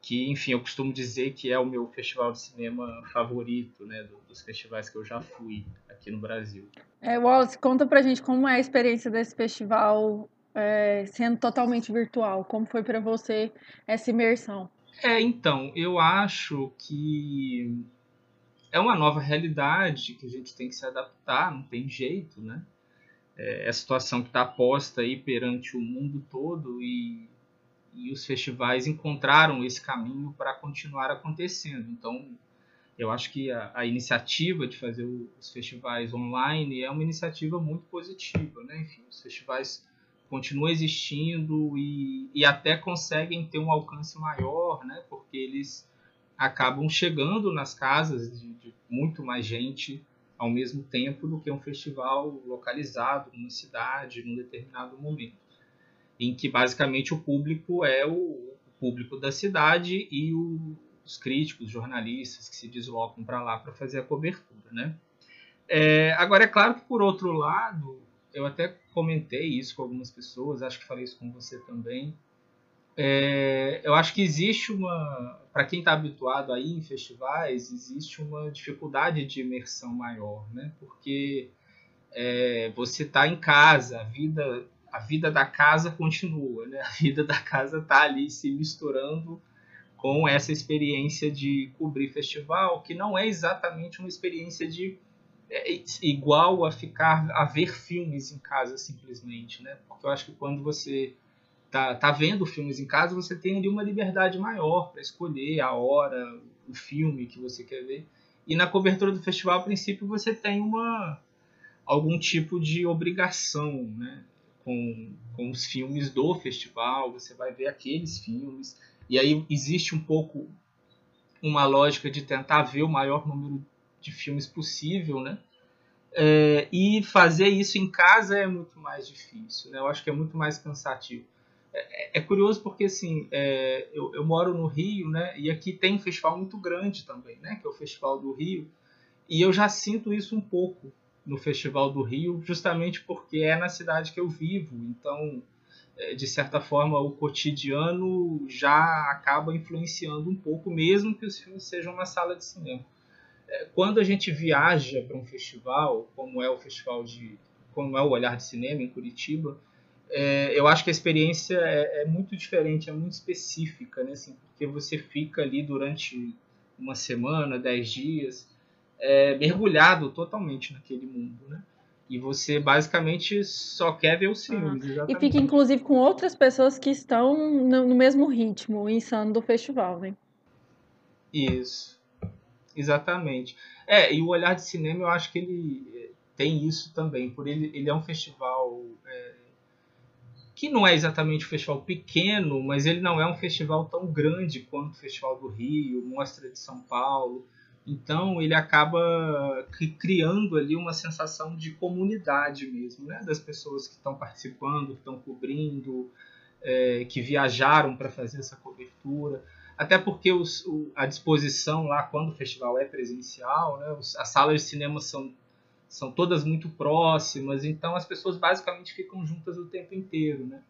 que, enfim, eu costumo dizer que é o meu festival de cinema favorito, né, dos festivais que eu já fui aqui no Brasil. É, Wallace, conta pra gente como é a experiência desse festival é, sendo totalmente virtual. Como foi para você essa imersão? É, então, eu acho que é uma nova realidade que a gente tem que se adaptar, não tem jeito, né? É a situação que está posta aí perante o mundo todo e, e os festivais encontraram esse caminho para continuar acontecendo. Então, eu acho que a, a, iniciativa de fazer os festivais online é uma iniciativa muito positiva, né? Enfim, os festivais continuam existindo e, e até conseguem ter um alcance maior, né? Porque eles acabam chegando nas casas de, de muito mais gente ao mesmo tempo do que um festival localizado numa cidade, num determinado momento, em que basicamente o público é o público da cidade e o, os críticos, jornalistas que se deslocam para lá para fazer a cobertura, né? É, agora é claro que por outro lado, eu até comentei isso com algumas pessoas, acho que falei isso com você também. É, eu acho que existe uma, para quem está habituado a ir em festivais, existe uma dificuldade de imersão maior, né? Porque é, você está em casa, a vida, a vida da casa continua, né? A vida da casa está ali se misturando com essa experiência de cobrir festival, que não é exatamente uma experiência de é, igual a ficar a ver filmes em casa simplesmente, né? Porque eu acho que quando você tá, tá vendo filmes em casa, você tem ali uma liberdade maior para escolher a hora, o filme que você quer ver. E na cobertura do festival, a princípio, você tem uma algum tipo de obrigação, né? Com, com os filmes do festival, você vai ver aqueles filmes. E aí existe um pouco uma lógica de tentar ver o maior número de filmes possível, né? É, e fazer isso em casa é muito mais difícil, né? Eu acho que é muito mais cansativo. É, é curioso porque assim, é, eu, eu, moro no Rio, né? E aqui tem um festival muito grande também, né? Que é o Festival do Rio. E eu já sinto isso um pouco no Festival do Rio, justamente porque é na cidade que eu vivo. Então, é, de certa forma, o cotidiano já acaba influenciando um pouco, mesmo que os filmes sejam uma sala de cinema. É, quando a gente viaja para um festival, como é o festival de, como é o Olhar de Cinema em Curitiba, é, eu acho que a experiência é, é, muito diferente, é muito específica, né? Assim, porque você fica ali durante uma semana, dez dias, é, mergulhado totalmente naquele mundo, né? E você basicamente só quer ver os filmes. e fica inclusive com outras pessoas que estão no, no mesmo ritmo, insano do festival, né? Isso. Exatamente. É, e o Olhar de Cinema eu acho que ele tem isso também, por ele, ele é um festival é, que não é exatamente um festival pequeno, mas ele não é um festival tão grande quanto o Festival do Rio, Mostra de São Paulo. Então ele acaba criando ali uma sensação de comunidade mesmo, né? das pessoas que estão participando, que estão cobrindo, é, que viajaram para fazer essa cobertura. Até porque os, o, a disposição lá, quando o festival é presencial, né? Os, as salas de cinema são são todas muito próximas, então as pessoas basicamente ficam juntas o tempo inteiro, né?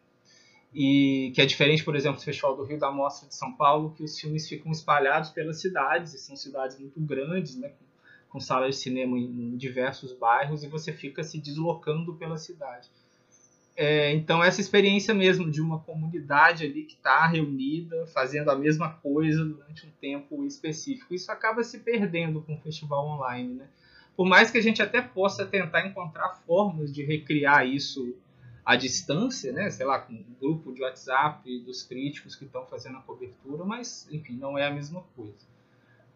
E que é diferente, por exemplo, do Festival do Rio da Mostra de São Paulo, que os filmes ficam espalhados pelas cidades, e são cidades muito grandes, né? Com, com salas de cinema em, em diversos bairros, e você fica se deslocando pela cidade. É, então essa experiência mesmo de uma comunidade ali que está reunida, fazendo a mesma coisa durante um tempo específico, isso acaba se perdendo com o festival online, né? por mais que a gente até possa tentar encontrar formas de recriar isso à distância, né? Sei lá, com um grupo de WhatsApp dos críticos que estão fazendo a cobertura, mas enfim, não é a mesma coisa.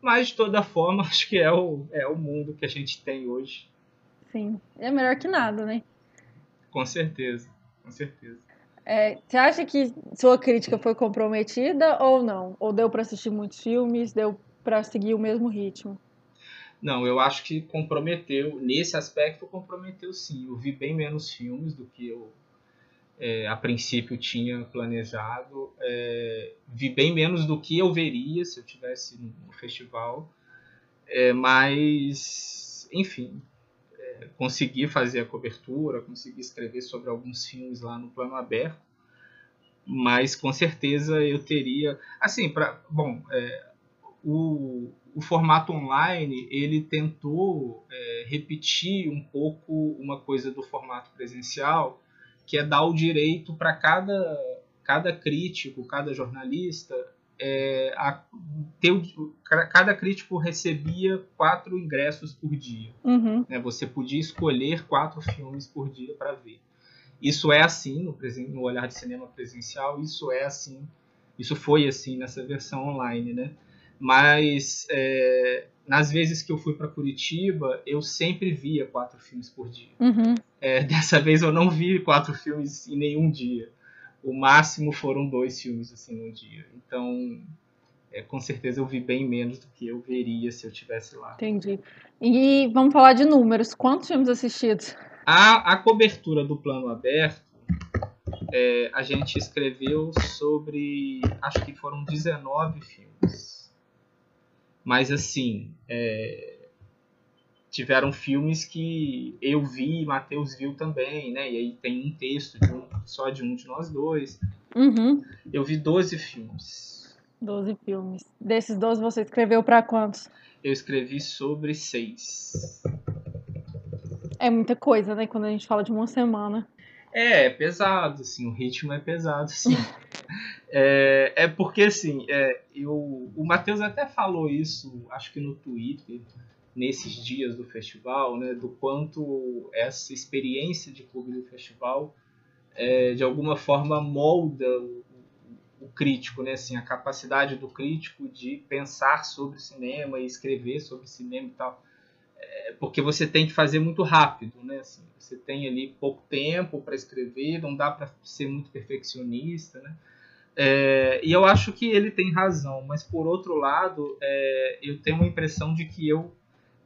Mas de toda forma, acho que é o, é o mundo que a gente tem hoje. Sim, é melhor que nada, né? Com certeza, com certeza. É, você acha que sua crítica foi comprometida ou não? Ou deu para assistir muitos filmes, deu para seguir o mesmo ritmo? Não, eu acho que comprometeu, nesse aspecto comprometeu sim. Eu vi bem menos filmes do que eu é, a princípio tinha planejado. É, vi bem menos do que eu veria se eu tivesse no festival. É, mas, enfim, é, consegui fazer a cobertura, consegui escrever sobre alguns filmes lá no plano aberto. mas com certeza eu teria. Assim, para bom, é, o, o formato online ele tentou é, repetir um pouco uma coisa do formato presencial, que é dar o direito para cada, cada crítico, cada jornalista, é, a, ter, cada crítico recebia quatro ingressos por dia. Uhum. Né? Você podia escolher quatro filmes por dia para ver. Isso é assim no, no olhar de cinema presencial, isso é assim, isso foi assim nessa versão online, né? Mas é, nas vezes que eu fui para Curitiba, eu sempre via quatro filmes por dia. Uhum. É, dessa vez eu não vi quatro filmes em nenhum dia. O máximo foram dois filmes assim no dia. Então, é, com certeza eu vi bem menos do que eu veria se eu tivesse lá. Entendi. E vamos falar de números. Quantos filmes assistidos? A, a cobertura do plano aberto, é, a gente escreveu sobre. Acho que foram 19 filmes. Mas assim, é, tiveram filmes que eu vi Matheus viu também, né? E aí tem um texto de um, só de um de nós dois. Uhum. Eu vi 12 filmes. 12 filmes. Desses 12 você escreveu para quantos? Eu escrevi sobre seis. É muita coisa, né? Quando a gente fala de uma semana. É, é pesado, assim, o ritmo é pesado, sim. é, é porque, assim, é, eu, o Matheus até falou isso, acho que no Twitter, nesses dias do festival, né, do quanto essa experiência de cobrir o festival, é, de alguma forma, molda o, o, crítico, né, assim, a capacidade do crítico de pensar sobre cinema e escrever sobre cinema e tal porque você tem que fazer muito rápido, né? Assim, você tem ali pouco tempo para escrever, não dá para ser muito perfeccionista, né? É, e eu acho que ele tem razão, mas por outro lado, é, eu tenho uma impressão de que eu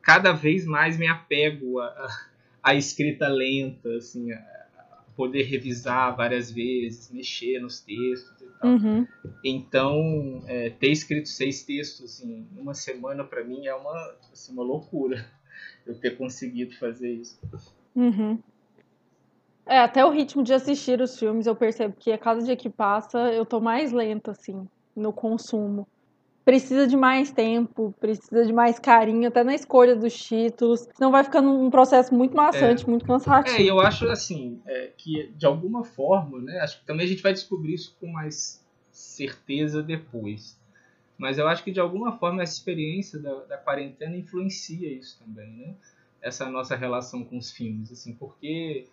cada vez mais me apego à escrita lenta, assim, a, a poder revisar várias vezes, mexer nos textos e tal. Uhum. Então, é, ter escrito seis textos em uma semana para mim é uma, assim, uma loucura eu ter conseguido fazer isso. Uhum. É, até o ritmo de assistir os filmes, eu percebo que a cada dia que passa, eu tô mais lenta, assim, no consumo. Precisa de mais tempo, precisa de mais carinho, até na escolha dos títulos. Senão vai ficando um processo muito maçante, é. muito cansativo. É, eu acho, assim, é, que de alguma forma, né, acho que também a gente vai descobrir isso com mais certeza depois. Mas eu acho que de alguma forma essa experiência da, da quarentena influencia isso também, né? Essa nossa relação com os filmes, assim, porque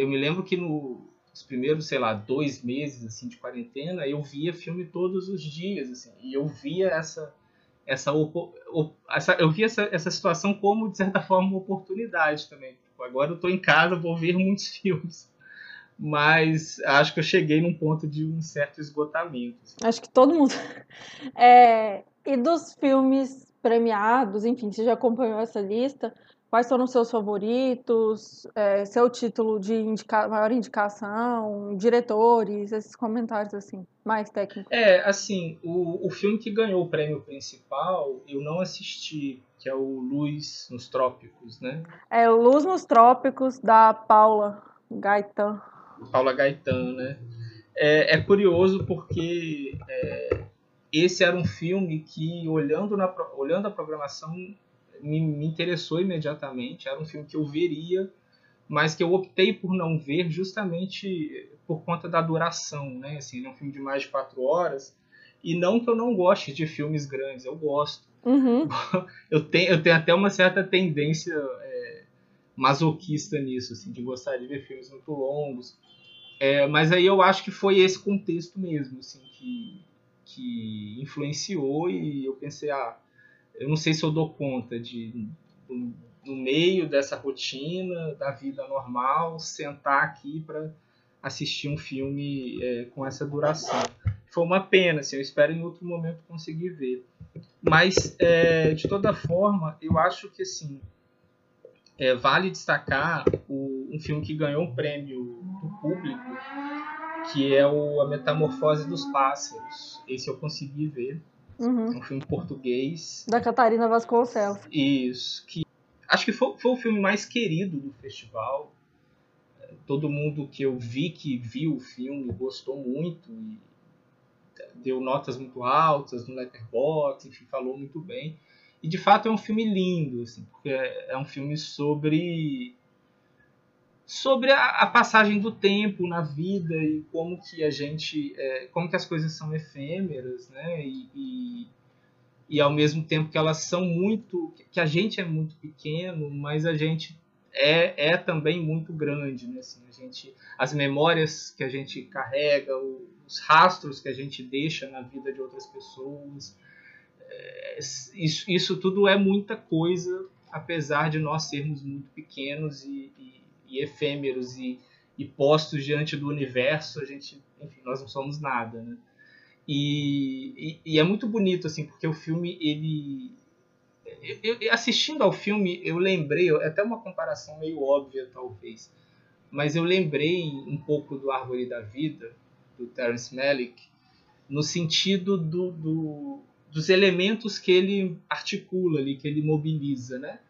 eu me lembro que no, nos primeiros, sei lá, dois meses assim de quarentena, eu via filme todos os dias, assim, e eu via essa essa, essa eu via essa, essa situação como de certa forma uma oportunidade também. Tipo, agora eu estou em casa, vou ver muitos filmes mas acho que eu cheguei num ponto de um certo esgotamento. Assim. Acho que todo mundo. É... E dos filmes premiados, enfim, você já acompanhou essa lista? Quais foram os seus favoritos? É, seu título de indica... maior indicação? Diretores? Esses comentários, assim, mais técnicos. É, assim, o, o filme que ganhou o prêmio principal, eu não assisti, que é o Luz nos Trópicos, né? É Luz nos Trópicos, da Paula Gaetan. Paula Gaetan, né? É, é curioso porque é, esse era um filme que, olhando, na, olhando a programação, me, me, interessou imediatamente. Era um filme que eu veria, mas que eu optei por não ver justamente por conta da duração, né? Assim, ele é um filme de mais de quatro horas. E não que eu não goste de filmes grandes, eu gosto. Uhum. eu, tenho, eu tenho até uma certa tendência é, masoquista nisso, assim, de gostar de ver filmes muito longos. É, mas aí eu acho que foi esse contexto mesmo, assim, que, que influenciou e eu pensei, ah, eu não sei se eu dou conta de, no meio dessa rotina, da vida normal, sentar aqui para assistir um filme é, com essa duração. Foi uma pena, assim, eu espero em outro momento conseguir ver. Mas, é, de toda forma, eu acho que, assim, é, vale destacar o, um filme que ganhou um prêmio do público, que é o A Metamorfose dos Pássaros. Esse eu consegui ver. Uhum. É um filme português. Da Catarina Vasconcelos. Isso. Que, acho que foi, foi o filme mais querido do festival. todo mundo que eu vi que viu o filme gostou muito e deu notas muito altas no Letterboxd, enfim, falou muito bem. E de fato é um filme lindo, assim, porque é, é um filme sobre sobre a, a, passagem do tempo na vida e como que a gente é, como que as coisas são efêmeras né? E, e, e, ao mesmo tempo que elas são muito que a gente é muito pequeno mas a gente é, é também muito grande né? Assim, a gente as memórias que a gente carrega os rastros que a gente deixa na vida de outras pessoas é, isso, isso tudo é muita coisa apesar de nós sermos muito pequenos e, e e efêmeros e, e postos diante do universo, a gente, enfim, nós não somos nada, né? E, e, e, é muito bonito, assim, porque o filme, ele... Eu, eu, assistindo ao filme, eu lembrei, é até uma comparação meio óbvia, talvez, mas eu lembrei um pouco do Árvore da Vida, do Terence Malick, no sentido do, do, dos elementos que ele articula ali, que ele mobiliza, né?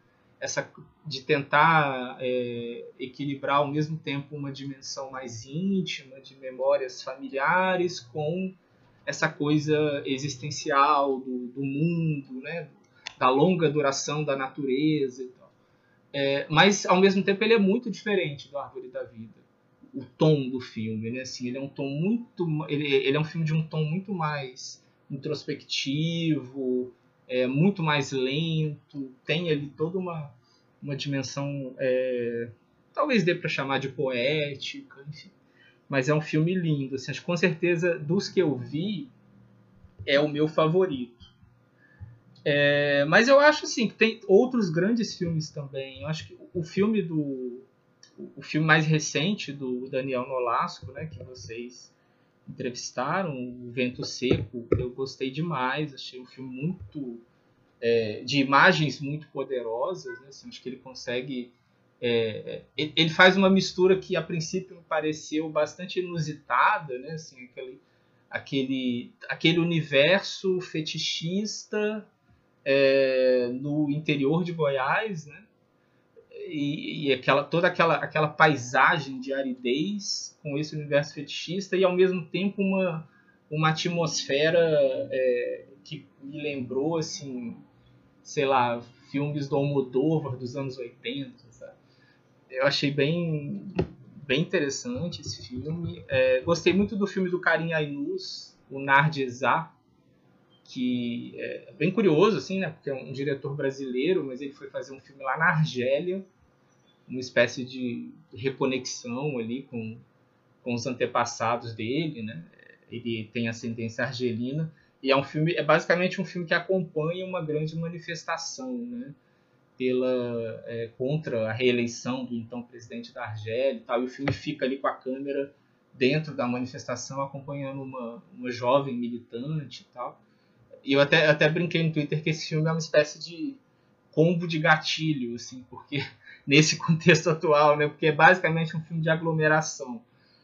Essa de tentar é, equilibrar ao mesmo tempo uma dimensão mais íntima de memórias familiares com essa coisa existencial do, do mundo, né, da longa duração da natureza e tal. É, mas ao mesmo tempo ele é muito diferente do Árvore da Vida. O tom do filme, né? Assim, ele é um tom muito, ele, ele é um filme de um tom muito mais introspectivo, é muito mais lento, tem ali toda uma, uma dimensão, é, talvez dê para chamar de poética, enfim. Mas é um filme lindo, assim, com certeza dos que eu vi é o meu favorito. É, mas eu acho assim que tem outros grandes filmes também. Eu acho que o filme do o filme mais recente do Daniel Nolasco, né, que vocês entrevistaram, O Vento Seco, eu gostei demais, achei um filme muito é, de imagens muito poderosas, né? assim, acho que ele consegue é, é ele faz uma mistura que a princípio me pareceu bastante inusitada, né? Assim, aquele, aquele, aquele universo fetichista é, no interior de Goiás, né? E, e, aquela, toda aquela, aquela paisagem de aridez com esse universo fetichista e ao mesmo tempo uma, uma atmosfera é, que me lembrou assim sei lá, filmes do Almodóvar dos anos 80, sabe? Eu achei bem, bem interessante esse filme. É, gostei muito do filme do Karim Ainus, o Nardezá, que é bem curioso, assim, né? Porque é um diretor brasileiro, mas ele foi fazer um filme lá na Argélia, uma espécie de reconexão ali com, com os antepassados dele, né? Ele tem ascendência argelina. E é um filme, é basicamente um filme que acompanha uma grande manifestação, né? Pela, é, contra a reeleição do então presidente da Argélia e tal. E o filme fica ali com a câmera dentro da manifestação, acompanhando uma, uma jovem militante e tal. E eu até, até brinquei no Twitter que esse filme é uma espécie de combo de gatilho, assim, porque nesse contexto atual, né? Porque é basicamente um filme de aglomeração.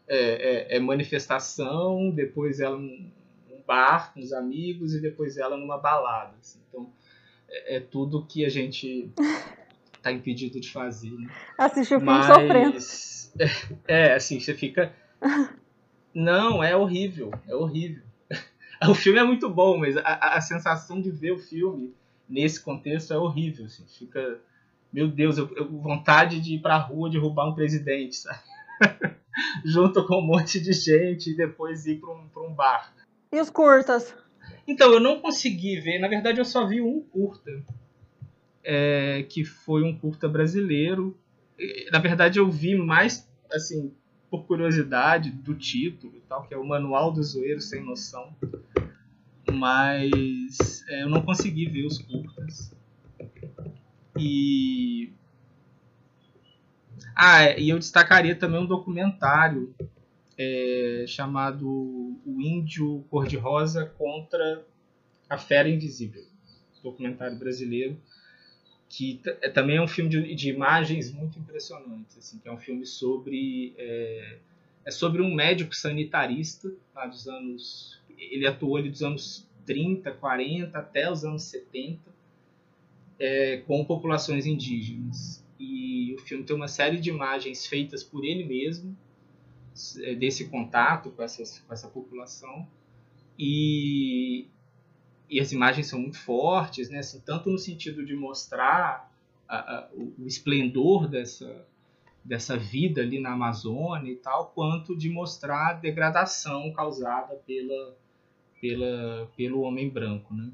É, é, é manifestação, depois ela bar com os amigos e depois ela numa balada. Assim. Então, é, é, tudo que a gente tá impedido de fazer. Né? Assistir o filme Mas, sofrendo. É, é, assim, você fica. Não, é horrível, é horrível. O filme é muito bom, mas a, a sensação de ver o filme nesse contexto é horrível. Assim, fica. Meu Deus, eu, eu vontade de ir pra rua derrubar um presidente, sabe? Junto com um monte de gente e depois ir para um, pra um bar. E os curtas? Então, eu não consegui ver. Na verdade, eu só vi um curta. É, que foi um curta brasileiro. Na verdade, eu vi mais, assim, por curiosidade do título e tal, que é o Manual do Zoeiro Sem Noção. Mas é, eu não consegui ver os curtas. E. Ah, e eu destacaria também um documentário é, chamado O Índio Cor-de-Rosa contra a Fera Invisível, documentário brasileiro, que é, também é um filme de, de, imagens muito impressionantes, assim, que é um filme sobre é, é sobre um médico sanitarista dos anos ele atuou ali dos anos 30, 40 até os anos 70 é, com populações indígenas e o filme tem uma série de imagens feitas por ele mesmo, é, desse contato com, essas, com essa população. E, e as imagens são muito fortes, né? Assim, tanto no sentido de mostrar a, a, o, esplendor dessa, dessa vida ali na Amazônia e tal, quanto de mostrar a degradação causada pela, pela, pelo homem branco. Né?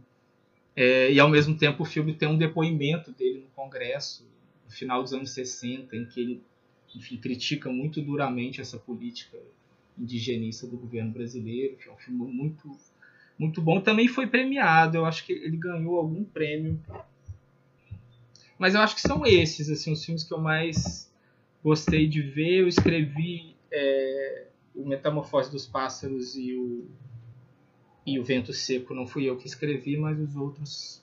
É, e ao mesmo tempo o filme tem um depoimento dele no Congresso, no final dos anos 60, em que ele enfim, critica muito duramente essa política indigenista do governo brasileiro, que é um filme muito, muito bom. Também foi premiado, eu acho que ele ganhou algum prêmio. Mas eu acho que são esses assim, os filmes que eu mais gostei de ver. Eu escrevi é, o Metamorfose dos Pássaros e o, e o Vento Seco. Não fui eu que escrevi, mas os outros,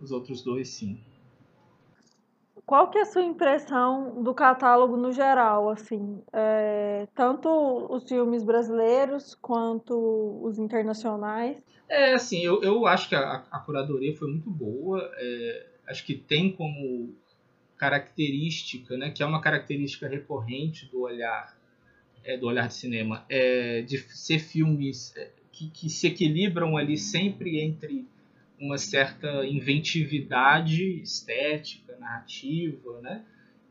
os outros dois sim. Qual que é a sua impressão do catálogo no geral, assim, é, tanto os filmes brasileiros quanto os internacionais? É, assim, eu, eu acho que a, a curadoria foi muito boa. É, acho que tem como característica, né, que é uma característica recorrente do olhar é, do olhar de cinema, é, de ser filmes é, que, que se equilibram ali sempre entre uma certa inventividade estética, narrativa, né?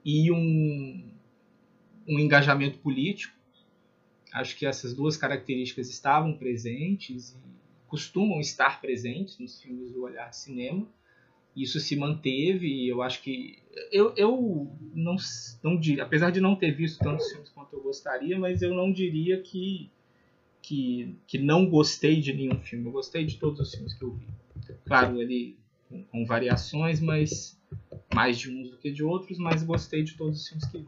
e um, um engajamento político. Acho que essas duas características estavam presentes e costumam estar presentes nos filmes do olhar de cinema. Isso se manteve e eu acho que eu, eu não, não apesar de não ter visto tantos filmes quanto eu gostaria, mas eu não diria que que, que não gostei de nenhum filme. Eu gostei de todos os filmes que eu vi. Claro, ele com, com variações, mas mais de uns do que de outros, mas gostei de todos os filmes que vi.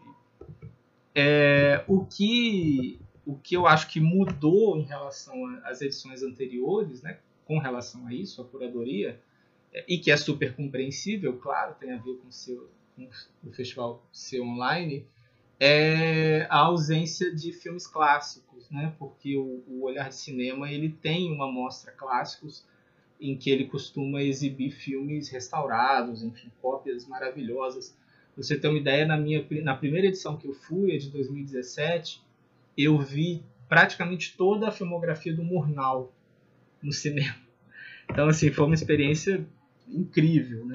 É, o que o que eu acho que mudou em relação às edições anteriores, né, com relação a isso, a curadoria, é, e que é super compreensível, claro, tem a ver com, seu, com o festival ser online, é a ausência de filmes clássicos, né? Porque o, o Olhar de Cinema ele tem uma mostra clássicos em que ele costuma exibir filmes restaurados, enfim, cópias maravilhosas. você tem uma ideia, na minha na primeira edição que eu fui, a de 2017, eu vi praticamente toda a filmografia do Murnau no cinema. Então, assim, foi uma experiência incrível, né?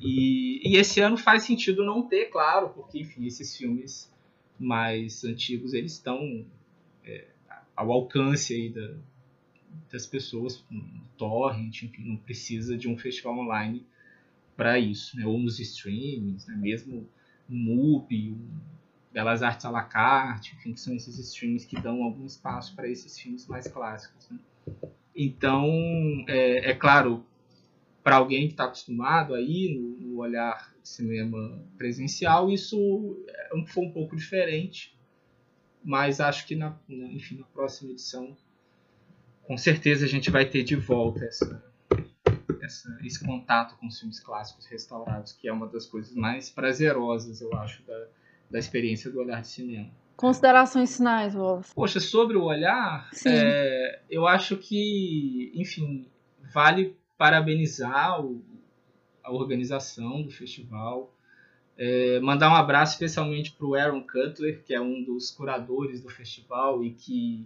E, e esse ano faz sentido não ter, claro, porque, enfim, esses filmes mais antigos, eles estão é, ao alcance aí da, das pessoas no torrent, enfim, não precisa de um festival online para isso, né? ou nos streamings, né? mesmo o MUBI, o Belas Artes à la carte, enfim, que são esses streams que dão algum espaço para esses filmes mais clássicos. Né? Então, é, é claro, para alguém que está acostumado aí no, no, olhar cinema presencial, isso é foi um pouco diferente, mas acho que na, enfim, na próxima edição com certeza a gente vai ter de volta essa, essa, esse contato com os filmes clássicos restaurados, que é uma das coisas mais prazerosas, eu acho, da, da experiência do olhar de cinema. Considerações finais, Wallace. Poxa, sobre o olhar, é, eu acho que, enfim, vale parabenizar o, a organização do festival, é, mandar um abraço especialmente para o Aaron Cutler, que é um dos curadores do festival e que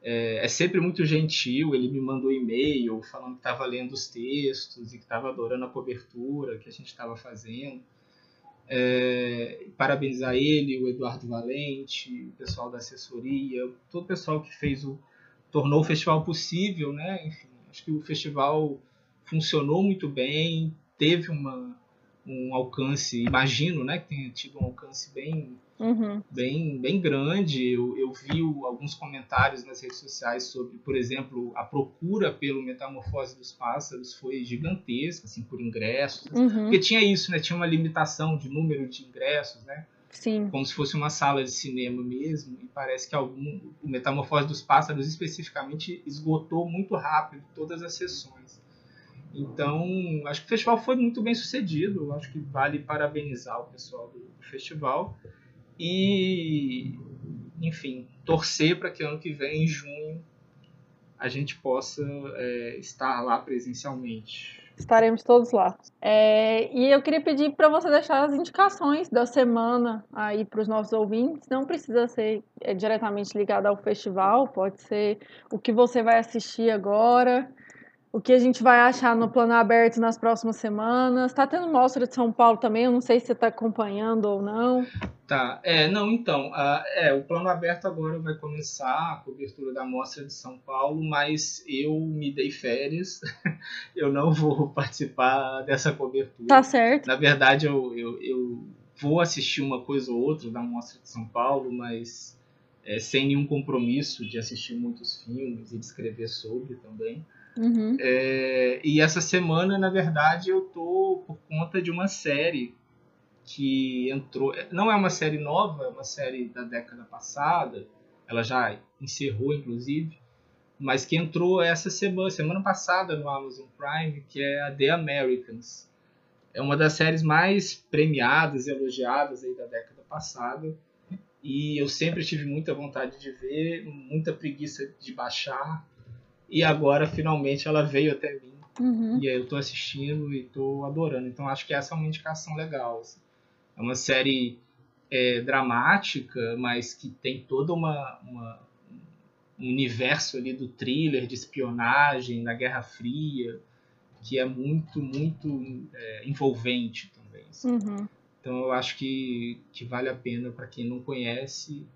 é, é, sempre muito gentil. Ele me mandou e-mail falando que estava lendo os textos e que estava adorando a cobertura que a gente estava fazendo. É, parabenizar ele, o Eduardo Valente, o pessoal da assessoria, todo o pessoal que fez o tornou o festival possível, né? Enfim, acho que o festival funcionou muito bem, teve uma, um alcance, imagino, né, que tenha tido um alcance bem uhum. bem, bem grande. Eu, eu vi alguns comentários nas redes sociais sobre, por exemplo, a procura pelo Metamorfose dos Pássaros foi gigantesca, assim, por ingressos. Uhum. Porque tinha isso, né? Tinha uma limitação de número de ingressos, né? Sim. Como se fosse uma sala de cinema mesmo. E parece que algum, o Metamorfose dos Pássaros, especificamente, esgotou muito rápido todas as sessões. Então, acho que o festival foi muito bem sucedido. Acho que vale parabenizar o pessoal do, do festival. E, enfim, torcer para que ano que vem, em junho, a gente possa é, estar lá presencialmente. Estaremos todos lá. É, e eu queria pedir para você deixar as indicações da semana aí para os nossos ouvintes. Não precisa ser é, diretamente ligado ao festival, pode ser o que você vai assistir agora, o que a gente vai achar no plano aberto nas próximas semanas. Está tendo mostra de São Paulo também, eu não sei se você está acompanhando ou não. Tá, é, não, então, uh, é, o plano aberto agora vai começar a cobertura da mostra de São Paulo, mas eu me dei férias, eu não vou participar dessa cobertura. Tá certo. Na verdade, eu, eu, eu vou assistir uma coisa ou outra da mostra de São Paulo, mas é, sem nenhum compromisso de assistir muitos filmes e de escrever sobre também. Uhum. É, e essa semana, na verdade, eu tô por conta de uma série que entrou. Não é uma série nova, é uma série da década passada. Ela já encerrou, inclusive, mas que entrou essa semana, semana passada no Amazon Prime, que é a The Americans. É uma das séries mais premiadas e elogiadas aí da década passada. E eu sempre tive muita vontade de ver, muita preguiça de baixar e agora finalmente ela veio até mim. Uhum. E aí eu tô assistindo e tô adorando. Então acho que essa é uma indicação legal. Assim. É uma série é, dramática, mas que tem toda uma, uma, um universo ali do thriller, de espionagem, da Guerra Fria, que é muito, muito é, envolvente também. Assim. Uhum. Então eu acho que, que vale a pena para quem não conhece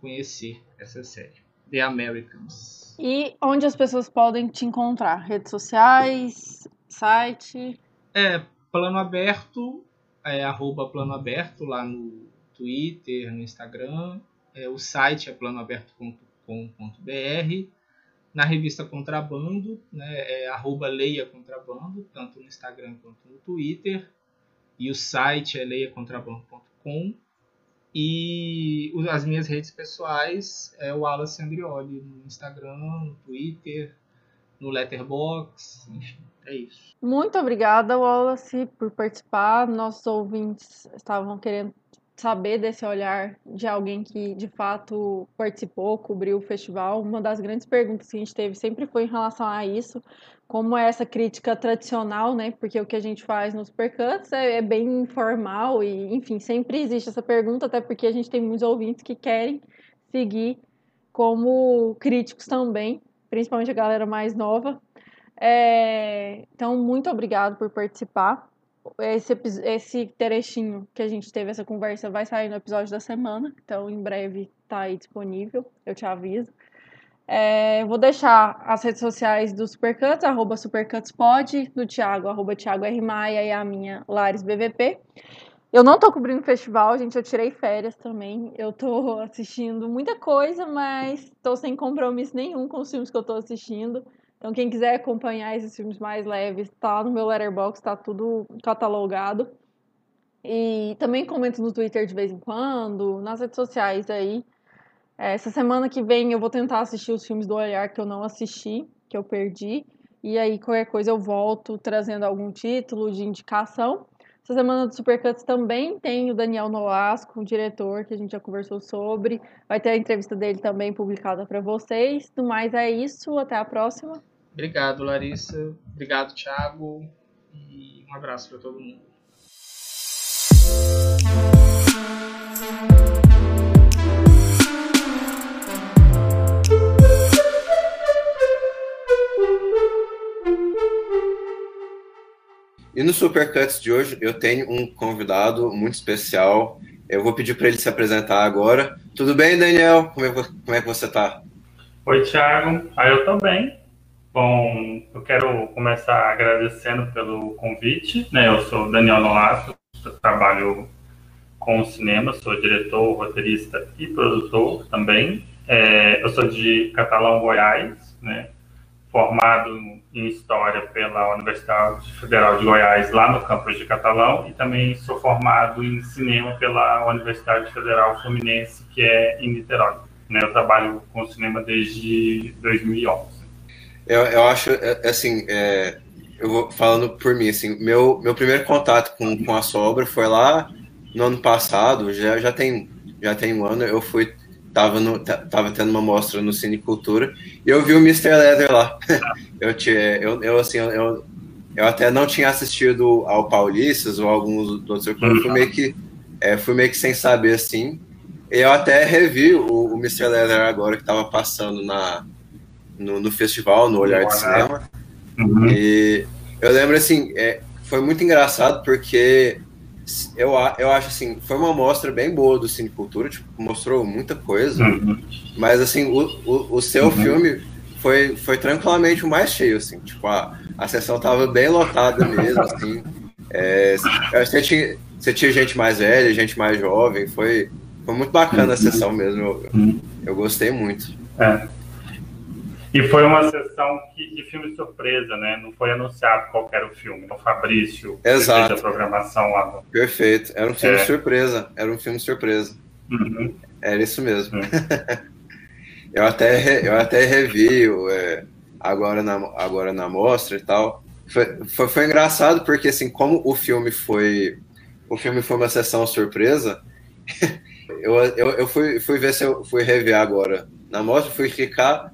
conhecer essa série. The Americans. E onde as pessoas podem te encontrar? Redes sociais, site? É, plano aberto, é arroba plano aberto lá no Twitter, no Instagram. É, o site é planoaberto.com.br. Na revista Contrabando, né, é arroba leia contrabando, tanto no Instagram quanto no Twitter. E o site é leiacontrabando.com. E as minhas redes pessoais é o Wallace Andrioli no Instagram, no Twitter, no Letterboxd, enfim, é isso. Muito obrigada, Wallace, por participar. Nossos ouvintes estavam querendo saber desse olhar de alguém que de fato participou, cobriu o festival. Uma das grandes perguntas que a gente teve sempre foi em relação a isso, como é essa crítica tradicional, né? Porque o que a gente faz nos Supercuts é, é, bem informal e, enfim, sempre existe essa pergunta, até porque a gente tem muitos ouvintes que querem seguir como críticos também, principalmente a galera mais nova. É, então, muito obrigado por participar esse, esse trechinho que a gente teve essa conversa vai sair no episódio da semana, então em breve tá aí disponível, eu te aviso. É, vou deixar as redes sociais do Supercuts, arroba supercutspod, do Thiago, arroba Thiago R. Maia e a minha, Lares BVP. Eu não tô cobrindo festival, gente, eu tirei férias também. Eu tô assistindo muita coisa, mas tô sem compromisso nenhum com os filmes que eu tô assistindo. Então, quem quiser acompanhar esses filmes mais leves, tá no meu Letterboxd, tá tudo catalogado. E também comento no Twitter de vez em quando, nas redes sociais aí. Essa semana que vem eu vou tentar assistir os filmes do Olhar que eu não assisti, que eu perdi. E aí, qualquer coisa, eu volto trazendo algum título de indicação. Essa semana do Supercuts também tem o Daniel Nolasco, o diretor, que a gente já conversou sobre. Vai ter a entrevista dele também publicada para vocês. No mais, é isso. Até a próxima. Obrigado, Larissa. Obrigado, Thiago. E um abraço para todo mundo. E no Supercuts de hoje eu tenho um convidado muito especial. Eu vou pedir para ele se apresentar agora. Tudo bem, Daniel? Como é, como é que você está? Oi, Thiago. Ah, eu estou bem. Bom, eu quero começar agradecendo pelo convite. Né? Eu sou Daniel Nolato, trabalho com cinema, sou diretor, roteirista e produtor também. É, eu sou de Catalão, Goiás, né? formado em História pela Universidade Federal de Goiás, lá no campus de Catalão, e também sou formado em Cinema pela Universidade Federal Fluminense, que é em Niterói. Né? Eu trabalho com cinema desde 2011. Eu, eu acho, é, assim, é, eu vou falando por mim, assim, meu, meu primeiro contato com, com a sobra foi lá no ano passado, já, já, tem, já tem um ano, eu fui tava, no, tava tendo uma mostra no Cine Cultura e eu vi o Mr. Leather lá. eu, tinha, eu, eu, assim, eu, eu até não tinha assistido ao Paulistas ou alguns outros, eu fui Uhum. meio que, é, fui meio que sem saber assim. Eu até revi o, o Mr. Leather agora que tava passando na, no, no festival, no Olhar de Cinema. Uhum. E eu lembro assim, é, foi muito engraçado porque eu, a- eu acho assim, foi uma mostra bem boa do Cine Cultura, tipo, mostrou muita coisa, Uhum. mas assim, o, o, o seu Uhum. filme foi, foi tranquilamente o mais cheio, assim, tipo, a, a sessão tava bem lotada mesmo, assim. É, você, tinha, você tinha gente mais velha, gente mais jovem, foi, foi muito bacana a sessão mesmo, eu, Uhum. eu gostei muito. É. E foi uma sessão que, de filme surpresa, né? Não foi anunciado qual era o filme. O Fabrício Exato. fez a programação lá. no- Perfeito, era um filme É. surpresa, era um filme surpresa. Uhum. Era isso mesmo. Hum. eu, até, eu até revi é, agora, na, agora na mostra e tal. Foi, foi, foi engraçado porque, assim, como o filme foi. O filme foi uma sessão surpresa, eu, eu, eu fui, fui ver se eu fui rever agora na mostra, fui clicar.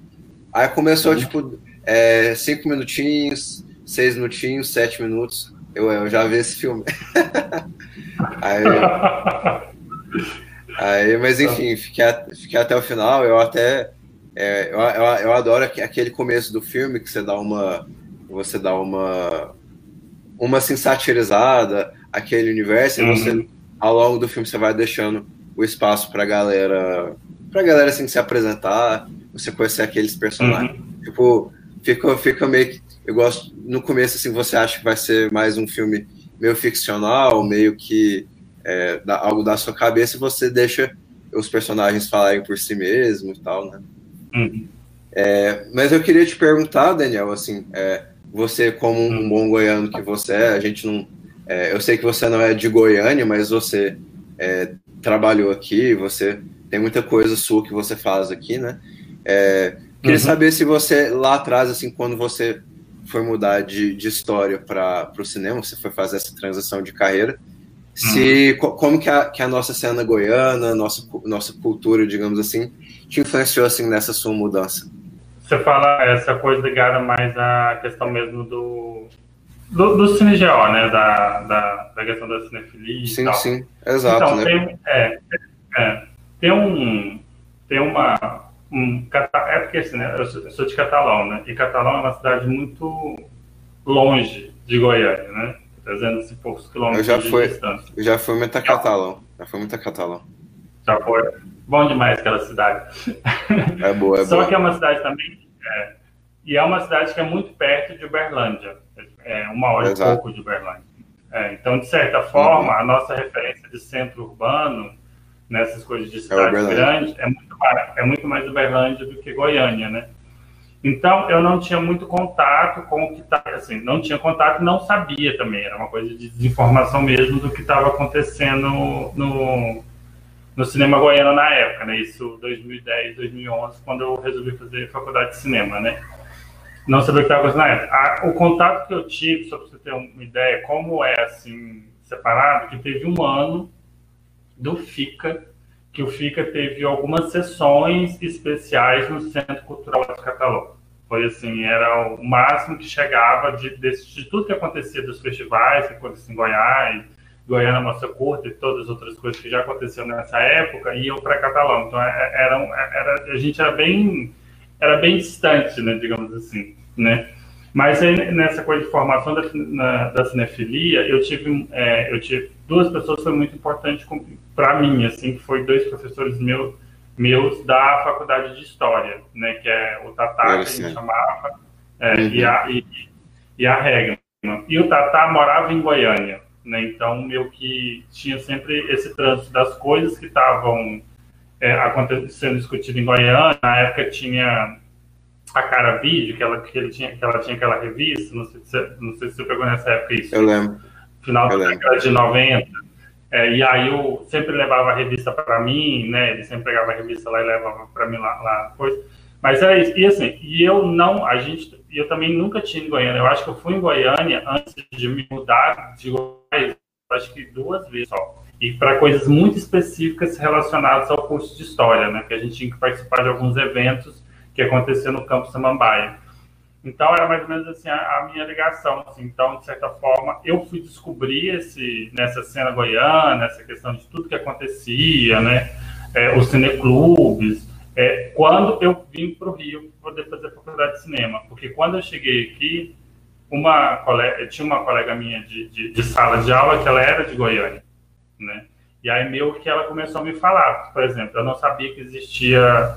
Aí começou, tipo, é, cinco minutinhos, seis minutinhos, sete minutos. Eu, eu já vi esse filme. aí, Aí, mas enfim, fiquei, a- fiquei até o final. Eu até. é, eu, eu, eu adoro aque- aquele começo do filme que você dá uma. Você dá uma. Uma assim, satirizada, aquele universo, e você, Uhum. ao longo do filme, você vai deixando o espaço pra galera. Pra galera assim se apresentar, você conhecer aqueles personagens. Uhum. Tipo, fica, fica meio que. Eu gosto. No começo, assim, você acha que vai ser mais um filme meio ficcional, meio que é, da- algo da sua cabeça e você deixa os personagens falarem por si mesmo e tal, né? Uhum. É, mas eu queria te perguntar, Daniel, assim, é, você como um bom goiano que você é, a gente não, é, eu sei que você não é de Goiânia, mas você é, trabalhou aqui, você tem muita coisa sua que você faz aqui, né? É, queria Uhum. saber se você lá atrás, assim, quando você foi mudar de, de história para o cinema, você foi fazer essa transição de carreira, se co- como que a, que a nossa cena goiana, nossa nossa cultura, digamos assim, te influenciou assim nessa sua mudança? Você fala essa coisa ligada mais à questão mesmo do. Do, do CineGO, né? Da, da, da questão da cinefilia e Sim, tal. sim, exato, então, né? tem, é, é, tem um. Tem uma. Um, é porque assim, né, eu, sou, eu sou de Catalão, né? E Catalão é uma cidade muito longe de Goiânia, né? 300 e poucos quilômetros Eu já de fui. distância. Eu já fui muito a catalão, já fui muito a catalão. Já foi. Bom demais aquela cidade. É boa, é Só boa. que é uma cidade também. é, e é uma cidade que é muito perto de Uberlândia. É uma hora Exato. e pouco de Uberlândia. É, então, de certa forma, a nossa referência de centro urbano, nessas coisas de cidade Uberlândia. grande, é muito, mais, é muito mais Uberlândia do que Goiânia, né? Então, eu não tinha muito contato com o que estava, assim, não tinha contato não sabia também, era uma coisa de desinformação mesmo do que estava acontecendo no, no cinema goiano na época, né? Isso 2010, 2011, quando eu resolvi fazer faculdade de cinema, né? Não sabia o que estava acontecendo na época. O contato que eu tive, só para você ter uma ideia, como é assim separado, que teve um ano do FICA, que o FICA teve algumas sessões especiais no Centro Cultural de Catalão. Foi assim, era o máximo que chegava de, desse- de tudo que acontecia dos festivais, que acontecia em Goiás, Goiânia Moça Curta e todas as outras coisas que já aconteceram nessa época, iam para Catalão. Então, é- era, um- era, a gente era bem, era bem distante, né, digamos assim, né? Mas aí, nessa coisa de formação da, na- da cinefilia, eu tive, é, eu tive duas pessoas foi muito importante para mim, assim, que foi dois professores meus, meus da faculdade de história, né, que é o Tatá, que a gente chamava, é, Uhum. e, a, e, e a Regma. E o Tatá morava em Goiânia, né, então meio que tinha sempre esse trânsito das coisas que estavam é, acontecendo discutido em Goiânia. Na época tinha a Cara Vídeo, que ela, que ele tinha, que ela tinha aquela revista, não sei, se não sei se você pegou nessa época isso Eu lembro. Final da década de 90. É, e aí eu sempre levava a revista para mim, né? Ele sempre pegava a revista lá e levava para mim lá, lá depois. Mas era isso. E assim, e eu não, a gente, eu também nunca tinha em Goiânia. Eu acho que eu fui em Goiânia antes de me mudar de Goiás, acho que duas vezes só. e para coisas muito específicas relacionadas ao curso de História, né? Que a gente tinha que participar de alguns eventos que aconteciam no Campo Samambaia. Então, era mais ou menos assim a, a, minha ligação. Assim. Então, de certa forma, eu fui descobrir esse, nessa cena goiana, essa questão de tudo que acontecia, né? É, os cineclubes, é, quando eu vim para o Rio poder fazer faculdade de cinema. Porque quando eu cheguei aqui, uma colega, tinha uma colega minha de, de, de sala de aula que ela era de Goiânia né? E aí meio que ela começou a me falar, por exemplo, eu não sabia que existia,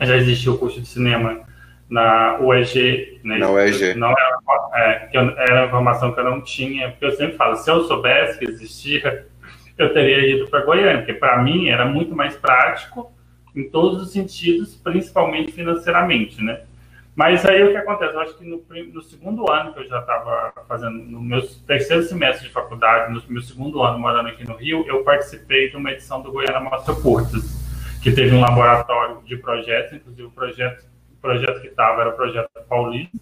já existia o curso de cinema na UEG, né? Na UEG. Não era, é, que eu, era uma informação que eu não tinha, porque eu sempre falo, se eu soubesse que existia, eu teria ido para Goiânia, porque para mim era muito mais prático em todos os sentidos, principalmente financeiramente, né? Mas aí o que acontece? Eu acho que no, no segundo ano que eu já estava fazendo, no meu terceiro semestre de faculdade, no meu segundo ano morando aqui no Rio, eu participei de uma edição do Goiânia Mostra Curtas, que teve um laboratório de projetos, inclusive o projeto, o projeto que estava era o projeto Paulista.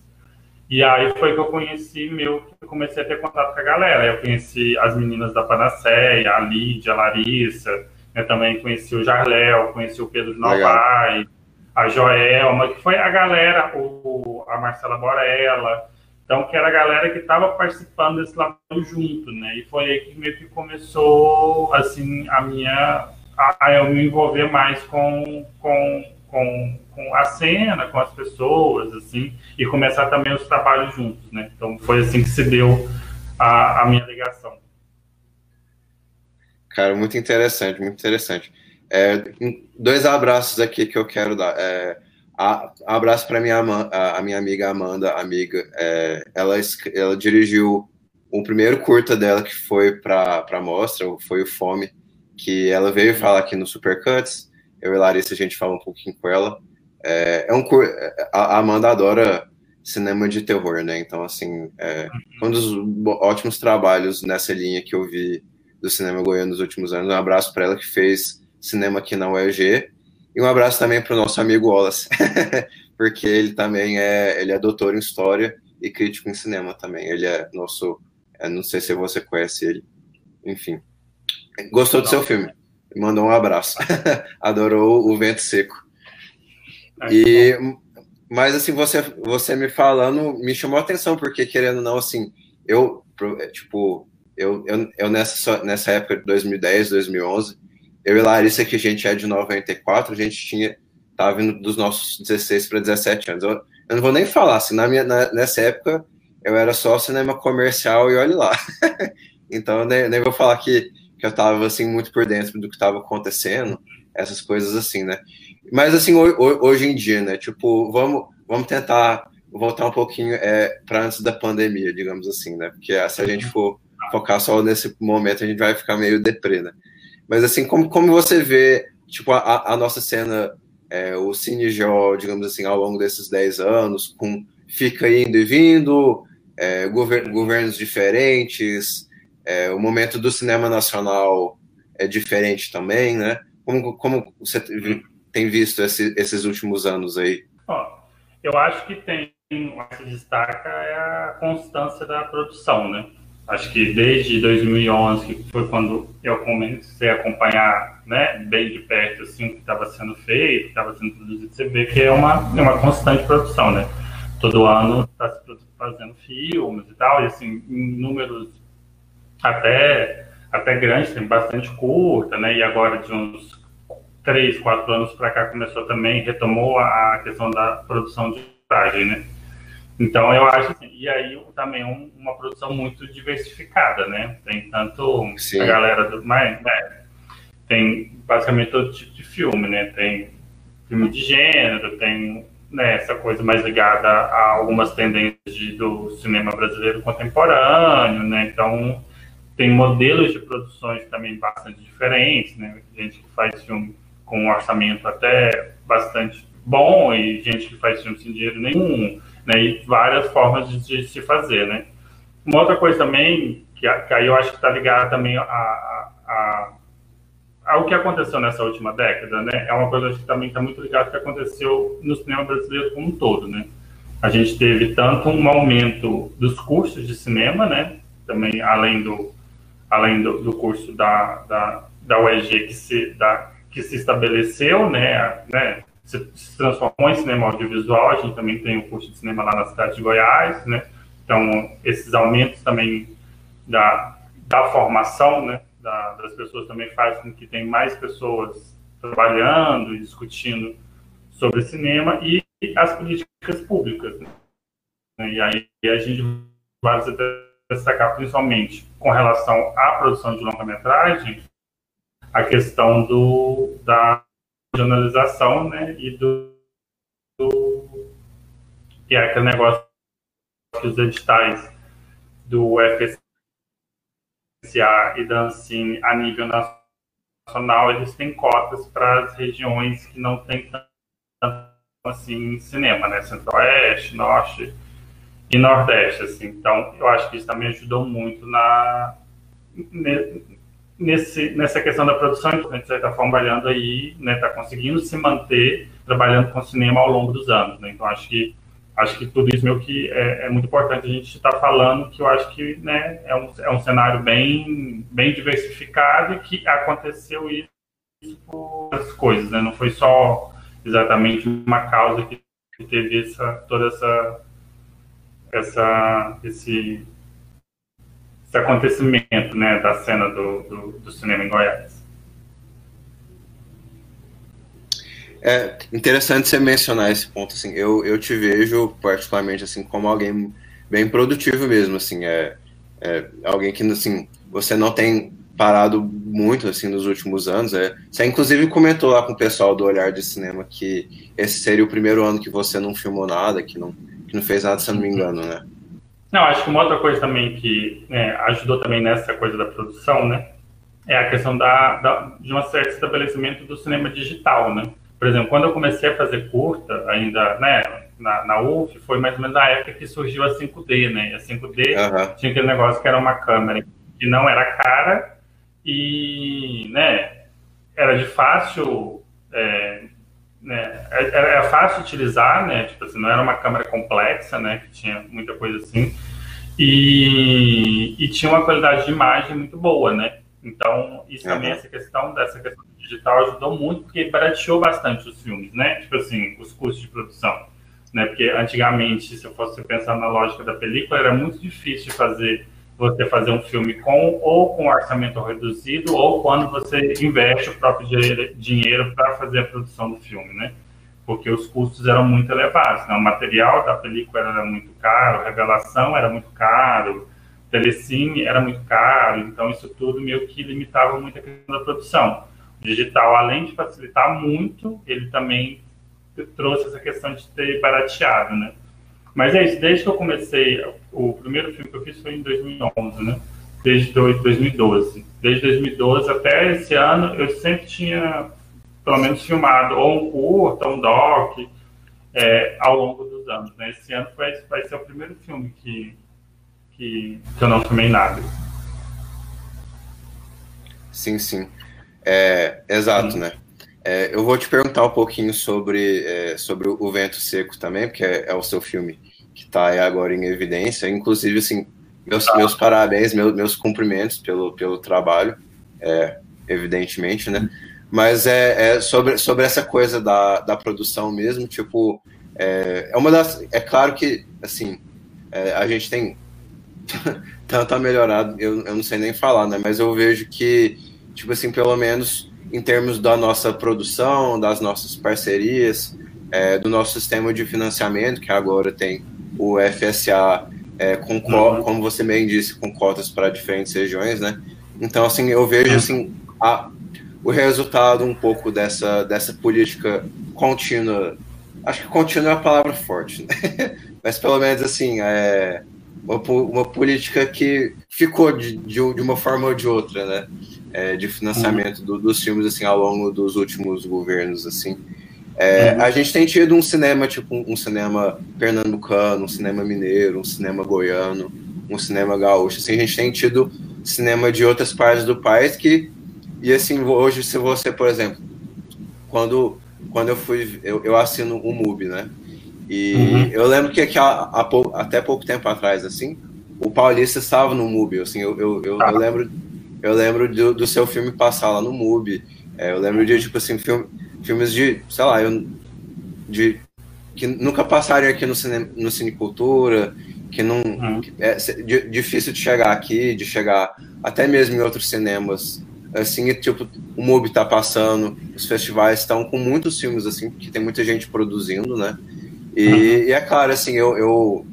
E aí foi que eu conheci meu, que eu comecei a ter contato com a galera. Eu conheci as meninas da Panaceia, a Lídia, a Larissa, eu né, também conheci o Jarléu, conheci o Pedro Novai, a Joelma, que foi a galera, o, a Marcela Borella, então que era a galera que estava participando desse laboro junto, né? E foi aí que meio que começou, assim, a minha... a, a eu me envolver mais com, com, com, com a cena, com as pessoas, assim, e começar também os trabalhos juntos, né? Então foi assim que se deu a, a minha ligação. Cara, muito interessante, muito interessante. É, dois abraços aqui que eu quero dar. É, a, abraço para minha a, a, minha amiga Amanda, amiga. É, ela, ela dirigiu o primeiro curta dela que foi para a mostra, foi o Fome, que ela veio falar aqui no Supercuts. Eu e Larissa a gente fala um pouquinho com ela. É, é um a Amanda adora cinema de terror, né? Então assim, é um dos ótimos trabalhos nessa linha que eu vi do cinema goiano nos últimos anos. Um abraço para ela que fez cinema aqui na UEG. E um abraço também para o nosso amigo Wallace, porque ele também é, ele é doutor em História e crítico em cinema também. Ele é nosso, é, não sei se você conhece ele, enfim. Gostou do seu filme? Mandou um abraço. Adorou o Vento Seco. E, mas assim, você, você me falando, me chamou a atenção, porque querendo ou não, assim, eu, tipo, eu, eu, eu nessa, nessa época de 2010, 2011, eu e Larissa, que a gente é de 94, a gente tinha, tava vindo dos nossos 16 para 17 anos. Eu, eu, não vou nem falar, assim, na minha, na, nessa época eu era só cinema comercial e olhe lá. então, nem, nem vou falar que, que eu tava, assim, muito por dentro do que estava acontecendo, essas coisas assim, né? Mas, assim, hoje em dia, né, tipo, vamos, vamos tentar voltar um pouquinho é, para antes da pandemia, digamos assim, né? Porque se a gente for focar só nesse momento, a gente vai ficar meio deprê, né? Mas assim, como, como você vê, tipo, a, a nossa cena, é, o Cine Jó, digamos assim, ao longo desses 10 anos, com fica indo e vindo, é, gover governos diferentes, é, o momento do cinema nacional é diferente também, né? Como, como você tem visto esse, esses últimos anos aí? Ó, eu acho que tem, o que se destaca é a constância da produção, né? acho que desde 2011, que foi quando eu comecei a acompanhar né, bem de perto assim, o que estava sendo feito, o que estava sendo produzido, você vê que é uma, é uma constante produção, né? Todo ano está se fazendo filmes e tal, e assim, números até, até grandes, tem bastante curta, né? E agora de uns três, quatro anos para cá começou também, retomou a questão da produção de imagem, né? Então eu acho assim, e aí também um, uma produção muito diversificada, né? Tem tanto Sim. a galera do mais, né? tem basicamente todo tipo de filme, né? Tem filme de gênero, tem né, essa coisa mais ligada a algumas tendências de, do cinema brasileiro contemporâneo, né? Então tem modelos de produções também bastante diferentes, né? Gente que faz filme com um orçamento até bastante bom e gente que faz filme sem dinheiro nenhum né, e várias formas de, de, se fazer, né. Uma outra coisa também, que, que aí eu acho que está ligada também a, a, a, ao que aconteceu nessa última década, né, é uma coisa que também está muito ligada ao que aconteceu no cinema brasileiro como um todo, né. A gente teve tanto um aumento dos cursos de cinema, né, também além do além do, do curso da, da, da UEG que se, da, que se estabeleceu, né, né, se, se transformou em cinema audiovisual, a gente também tem o curso de cinema lá na cidade de Goiás, né, então esses aumentos também da, da formação, né, da, das pessoas também faz com que tem mais pessoas trabalhando e discutindo sobre cinema e as políticas públicas. Né? E aí a gente vai destacar principalmente com relação à produção de longa-metragem a questão do, da regionalização né, e do, do que é aquele negócio que os editais do FSA e da Ancine a nível nacional eles têm cotas para as regiões que não têm tanto assim cinema, né, Centro-Oeste, Norte e Nordeste, assim. Então, eu acho que isso também ajudou muito na nesse, nessa questão da produção, a gente, forma, trabalhando aí, né, está conseguindo se manter trabalhando com cinema ao longo dos anos, né? Então, acho que acho que tudo isso meu que é, é muito importante a gente estar tá falando, que eu acho que, né, é um, é um cenário bem, bem diversificado e que aconteceu isso por as coisas, né? Não foi só exatamente uma causa que teve essa, toda essa essa, esse, esse acontecimento né, da cena do, do, do cinema em Goiás. É interessante você mencionar esse ponto, assim, eu, eu te vejo particularmente, assim, como alguém bem produtivo mesmo, assim, é, é alguém que, assim, você não tem parado muito, assim, nos últimos anos, é, você inclusive comentou lá com o pessoal do Olhar de Cinema que esse seria o primeiro ano que você não filmou nada, que não, que não fez nada, se eu não me engano, né? Não, acho que uma outra coisa também que né, ajudou também nessa coisa da produção, né? É a questão da, da, de um certo estabelecimento do cinema digital, né? Por exemplo, quando eu comecei a fazer curta, ainda, né, na, na UF, foi mais ou menos na época que surgiu a 5D, né? E a 5D uhum. tinha aquele negócio que era uma câmera que não era cara e, né, era de fácil é, né, é, é, é fácil utilizar, né, tipo assim, não era uma câmera complexa, né, que tinha muita coisa assim, e, e tinha uma qualidade de imagem muito boa, né, então isso também, essa questão dessa questão digital ajudou muito, porque barateou bastante os filmes, né, tipo assim, os custos de produção, né, porque antigamente, se eu fosse pensar na lógica da película, era muito difícil de fazer você fazer um filme com ou com orçamento reduzido ou quando você investe o próprio dinheiro para fazer a produção do filme, né? Porque os custos eram muito elevados, né? O material da película era muito caro, a revelação era muito caro, telecine era muito caro, então isso tudo meio que limitava muito a questão da produção. O digital, além de facilitar muito, ele também trouxe essa questão de ter barateado, né? Mas é isso, desde que eu comecei, o primeiro filme que eu fiz foi em 2011, né? Desde 2012. Desde 2012 até esse ano, eu sempre tinha, pelo menos, filmado ou um curta, um doc, é, ao longo dos anos. Né? Esse ano vai, vai ser o primeiro filme que, que, que eu não filmei nada. Sim, sim. É, exato, sim. né? É, eu vou te perguntar um pouquinho sobre, é, sobre o Vento Seco também, porque é, é o seu filme que está agora em evidência. Inclusive, assim, meus, meus parabéns, meus, meus cumprimentos pelo, pelo trabalho, é, evidentemente, né? Mas é, é, sobre, sobre essa coisa da, da produção mesmo, tipo, é, é uma das. É claro que, assim, a gente tem tanto a melhorado, eu, eu não sei nem falar, né? Mas eu vejo que, tipo assim, pelo menos em termos da nossa produção, das nossas parcerias, é, do nosso sistema de financiamento, que agora tem o FSA, é, com, uhum. como você bem disse, com cotas para diferentes regiões, né? Então, assim, eu vejo, uhum. assim, a, o resultado um pouco dessa, dessa política contínua, acho que contínua é a palavra forte, né? Mas pelo menos, assim, é uma, uma política que ficou de, de, de uma forma ou de outra, né? É, de financiamento do, dos filmes assim ao longo dos últimos governos assim. É, uhum. A gente tem tido um cinema tipo um, cinema pernambucano, um cinema mineiro, um cinema goiano, um cinema gaúcho. Assim, a gente tem tido cinema de outras partes do país que e assim hoje se você por exemplo quando quando eu fui eu, eu assino o MUBI, né? E uhum. eu lembro que, há, há, até pouco tempo atrás assim o Paulista estava no MUBI, assim eu, eu, eu, eu lembro eu lembro do, do seu filme passar lá no MUBI. É, eu lembro de, tipo assim, filme, filmes de, sei lá, eu, de, que nunca passariam aqui no, cine, no Cinecultura, que não. Uhum. É de, difícil de chegar aqui, de chegar até mesmo em outros cinemas. Assim, tipo, o MUBI tá passando, os festivais estão com muitos filmes, assim, que tem muita gente produzindo, né? E, uhum. e é claro, assim, eu, eu,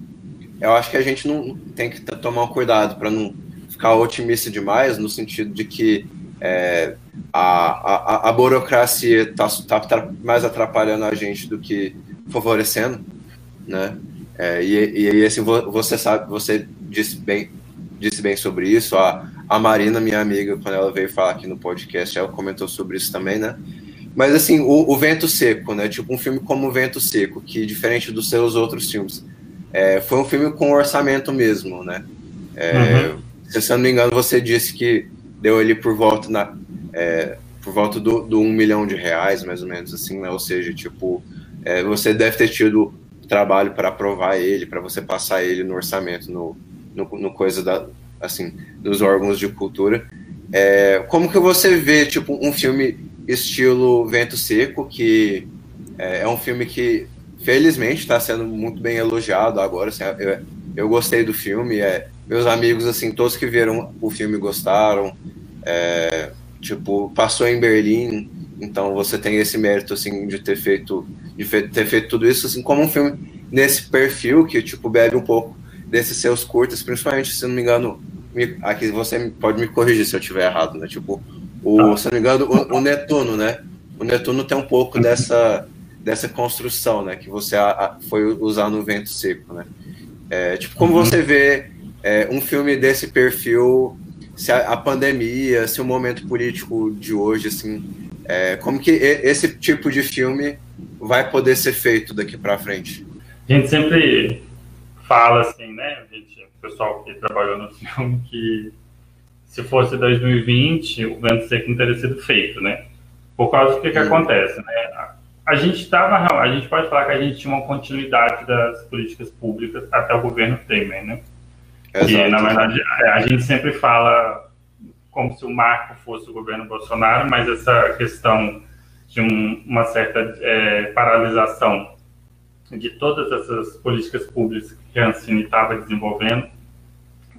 eu acho que a gente não tem que tomar um cuidado para não ficar otimista demais, no sentido de que é, a, a, a burocracia está tá mais atrapalhando a gente do que favorecendo, né? É, e, e assim, você sabe, você disse bem, disse bem sobre isso. A, a Marina, minha amiga, quando ela veio falar aqui no podcast, ela comentou sobre isso também, né? Mas assim, o, o Vento Seco, né? Tipo um filme como o Vento Seco, que diferente dos seus outros filmes, é, foi um filme com orçamento mesmo, né? É, uhum. Se eu não me engano, você disse que deu ali por volta na, é, por volta do, do um milhão de reais, mais ou menos assim, né? Ou seja, tipo, é, você deve ter tido trabalho para aprovar ele, para você passar ele no orçamento, no, no, no, coisa da, assim, dos órgãos de cultura. É, como que você vê, tipo, um filme estilo Vento Seco, que é, é um filme que, felizmente, está sendo muito bem elogiado agora, assim, eu, eu gostei do filme, é, meus amigos, assim, todos que viram o filme gostaram, é, tipo, passou em Berlim, então você tem esse mérito, assim, de ter feito, de ter feito tudo isso, assim, como um filme nesse perfil, que, tipo, bebe um pouco desses seus curtas, principalmente, se não me engano, me, aqui você pode me corrigir se eu estiver errado, né, tipo, o, se não me engano, o, o Netuno, né, o Netuno tem um pouco dessa, dessa construção, né, que você a, a, foi usar no Vento Seco, né, é, tipo, como uhum. você vê é, um filme desse perfil, se a, a, pandemia, se o momento político de hoje, assim, é, como que esse tipo de filme vai poder ser feito daqui para frente? A gente sempre fala assim, né, gente, o pessoal que trabalhou no filme, que se fosse 2020, o Vento Seco não teria sido feito, né? Por causa do que, que hum. acontece, né? A gente estava, a gente pode falar que a gente tinha uma continuidade das políticas públicas até o governo Temer, né? Exato. E, na verdade, é, a gente sempre fala como se o marco fosse o governo Bolsonaro, mas essa questão de um, uma certa é, paralisação de todas essas políticas públicas que a Ancine estava desenvolvendo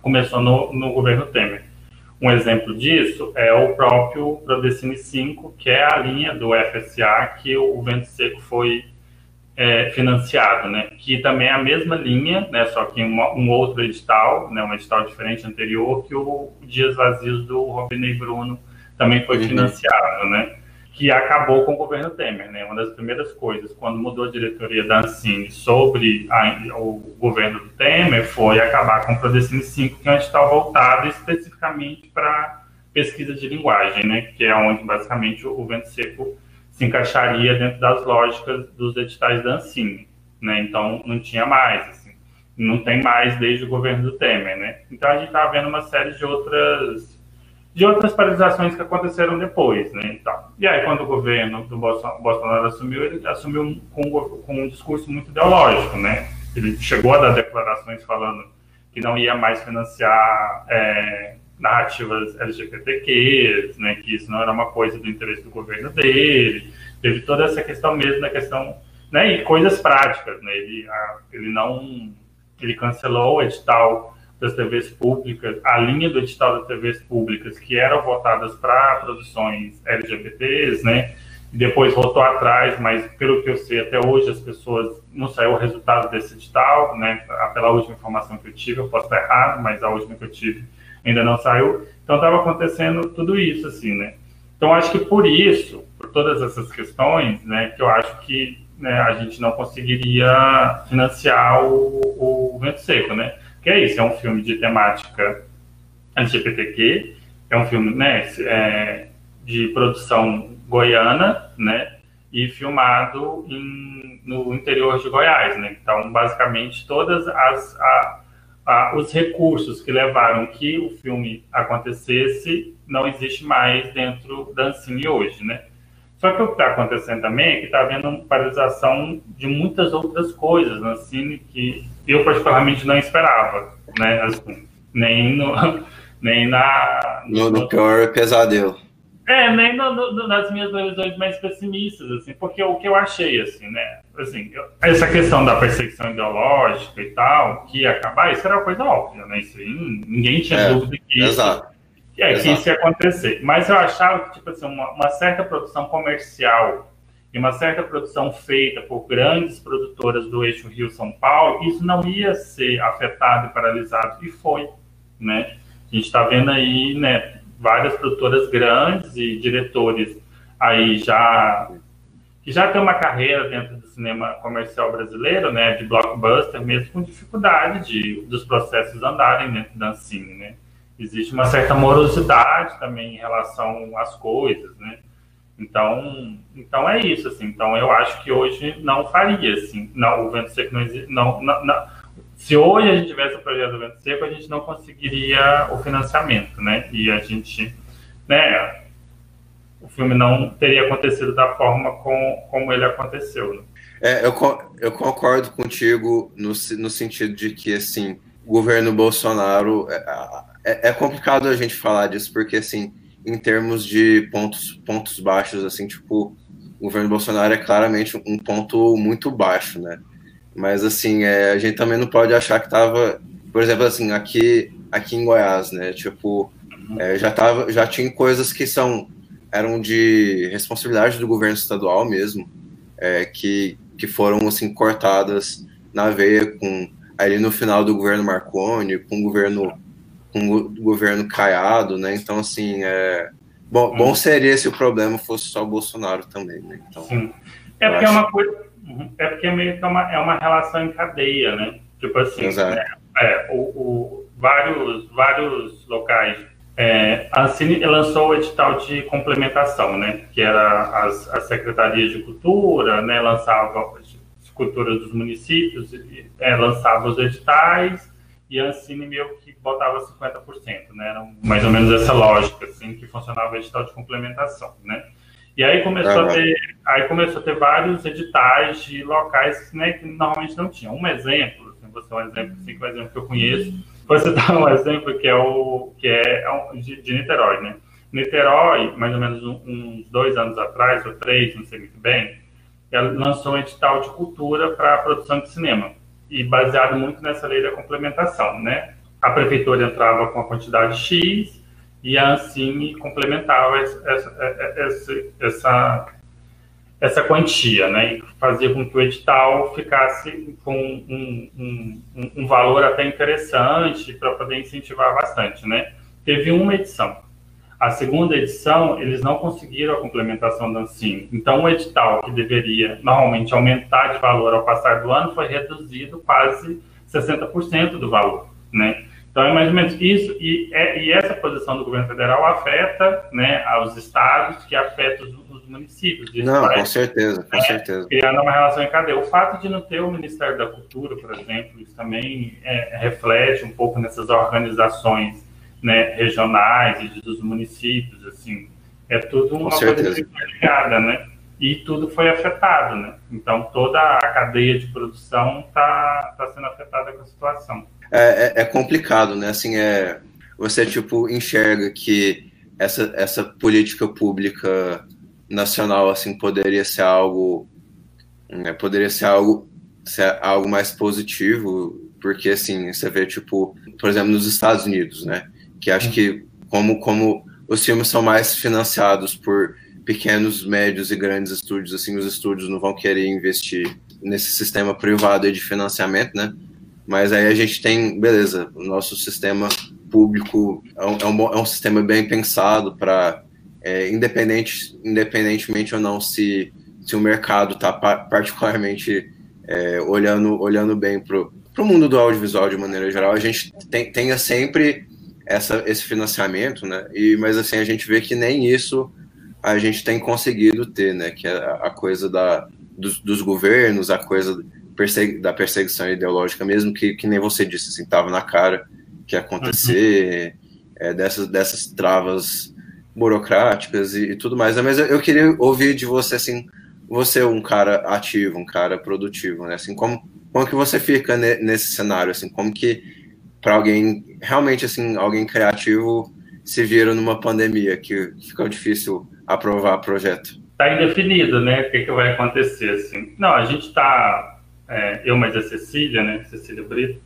começou no, no governo Temer. Um exemplo disso é o próprio Prodecine 5, que é a linha do FSA que o Vento Seco foi é, financiado, né? Que também é a mesma linha, né? Só que uma, um outro edital, né? Um edital diferente anterior que o Dias Vazios do Robinei Bruno também foi uhum. financiado, né? Que acabou com o governo Temer, né? Uma das primeiras coisas quando mudou a diretoria da Ancine sobre a, o governo do Temer foi acabar com o Prodecine 5, que é um edital voltado especificamente para pesquisa de linguagem, né? Que é onde basicamente o Vento Seco se encaixaria dentro das lógicas dos editais da Ancine, né? Então não tinha mais, assim, não tem mais desde o governo do Temer, né? Então a gente está vendo uma série de outras de outras paralisações que aconteceram depois, né? Então, e aí quando o governo do Bolsonaro assumiu, ele assumiu com, com um discurso muito ideológico, né? Ele chegou a dar declarações falando que não ia mais financiar é, narrativas LGBTQs, né, que isso não era uma coisa do interesse do governo dele, teve toda essa questão mesmo da questão, né, e coisas práticas, né, ele, a, ele não, ele cancelou o edital das TVs públicas, a linha do edital das TVs públicas que eram votadas para produções LGBTs, né, e depois voltou atrás, mas pelo que eu sei até hoje as pessoas não saiu o resultado desse edital, né, pela última informação que eu tive, eu posso estar errado, mas a última que eu tive ainda não saiu. Então estava acontecendo tudo isso, assim, né? Então acho que por isso, por todas essas questões, né, que eu acho que né, a gente não conseguiria financiar o, o Vento Seco, né? Que é isso, é um filme de temática LGBTQ, é um filme, né, é, de produção goiana, né, e filmado em, no interior de Goiás, né? Então, basicamente, todas as, a, ah, os recursos que levaram que o filme acontecesse não existe mais dentro da Ancine hoje, né? Só que o que está acontecendo também é que está havendo paralisação de muitas outras coisas na Ancine que eu particularmente não esperava, né? Assim, nem no, nem na. No, no pior pesadelo. É, nem no, no, nas minhas previsões mais pessimistas, assim, porque o que eu achei, assim, né? Assim, eu, essa questão da perseguição ideológica e tal, que ia acabar, isso era uma coisa óbvia, né? Isso, ninguém tinha É, dúvida que isso, Exato. que, é, que exato. isso ia acontecer. Mas eu achava que, tipo assim, uma, uma certa produção comercial e uma certa produção feita por grandes produtoras do eixo Rio-São Paulo, isso não ia ser afetado e paralisado, e foi, né? A gente está vendo aí, né, várias produtoras grandes e diretores aí já que já tem uma carreira dentro do cinema comercial brasileiro, né, de blockbuster, mesmo com dificuldade de dos processos andarem dentro da Ancine, né? Existe uma certa morosidade também em relação às coisas, né? Então, então é isso, assim. Então eu acho que hoje não faria, assim. Não, o vento seco não. Não, não, não. Se hoje a gente tivesse o projeto do vento seco, a gente não conseguiria o financiamento, né? E a gente, né? O filme não teria acontecido da forma com, como ele aconteceu. Né? É, eu, eu concordo contigo no, no sentido de que, assim, o governo Bolsonaro. É, é- é complicado a gente falar disso, porque, assim, em termos de pontos, pontos baixos, assim, tipo, o governo Bolsonaro é claramente um ponto muito baixo, né? Mas, assim, é, a gente também não pode achar que tava. Por exemplo, assim, aqui, aqui em Goiás, né? Tipo, é, já, tava, já tinha coisas que são eram de responsabilidade do governo estadual mesmo, é, que, que foram assim cortadas na veia com ali no final do governo Marconi, com o governo com o governo Caiado, né? Então assim, é, bom, bom seria se o problema fosse só o Bolsonaro também, né? Então, Sim. É porque é acho- uma coisa. É porque meio que é uma, é uma relação em cadeia, né? Tipo assim, né? É, o, o- vários, vários locais. É, a Ancine lançou o edital de complementação, né? Que era as, as secretarias de cultura, né? Lançava as culturas dos municípios, é, lançava os editais e a Ancine meio que botava 50%, né? Era mais ou menos essa lógica, assim, que funcionava o edital de complementação, né? E aí começou Aham. a ter, aí começou a ter vários editais de locais né, que normalmente não tinham. Um exemplo, assim, vou dar um exemplo, assim, que é um exemplo que eu conheço. Vou citar um exemplo que é o que é, é de, de Niterói, né? Niterói, mais ou menos um- uns dois anos atrás, ou três, não sei muito bem, ela lançou um edital de cultura para a produção de cinema. E baseado muito nessa lei da complementação, né? A prefeitura entrava com a quantidade X e a Ancine complementava essa, essa, essa, essa, quantia, né? E fazia com que o edital ficasse com um, um, um, um valor até interessante para poder incentivar bastante, né? Teve uma edição. A segunda edição, eles não conseguiram a complementação da Ancine. Então, o edital que deveria normalmente aumentar de valor ao passar do ano foi reduzido quase 60% do valor, né? Então, é mais ou menos isso. E, é, e essa posição do governo federal afeta né, aos estados, que afeta os, os municípios. Não, com certeza, com certeza. criando uma relação em cadeia. O fato de não ter o Ministério da Cultura, por exemplo, isso também é, reflete um pouco nessas organizações né, regionais e dos municípios, assim, é tudo uma coisa ligada, né? E tudo foi afetado, né? Então toda a cadeia de produção está tá sendo afetada com a situação. É, é, é complicado, né? Assim, é, você tipo enxerga que essa, essa política pública nacional assim poderia ser algo né, poderia ser algo ser algo mais positivo porque assim você vê tipo por exemplo nos Estados Unidos né? Que acho que como como os filmes são mais financiados por pequenos médios e grandes estúdios assim os estúdios não vão querer investir nesse sistema privado de financiamento né mas aí a gente tem beleza o nosso sistema público é um, é um, é um sistema bem pensado para é, independente, independentemente ou não se, se o mercado está particularmente é, olhando, olhando bem para o mundo do audiovisual de maneira geral, a gente tem, tenha sempre essa, esse financiamento, né? E, mas assim, a gente vê que nem isso a gente tem conseguido ter, né? Que é a coisa da, dos, dos governos, a coisa da perseguição ideológica mesmo, que, que nem você disse, assim, tava na cara que ia acontecer, é, dessas, dessas travas burocráticas e, e tudo mais. né? Mas eu, eu queria ouvir de você, assim, você é um cara ativo, um cara produtivo, né? Assim, como, como que você fica ne- nesse cenário, assim, como que para alguém realmente assim, alguém criativo se vira numa pandemia que ficou difícil aprovar projeto? Está indefinido, né? O que, que vai acontecer assim? Não, a gente está é, eu mais a Cecília, né? Cecília Brito.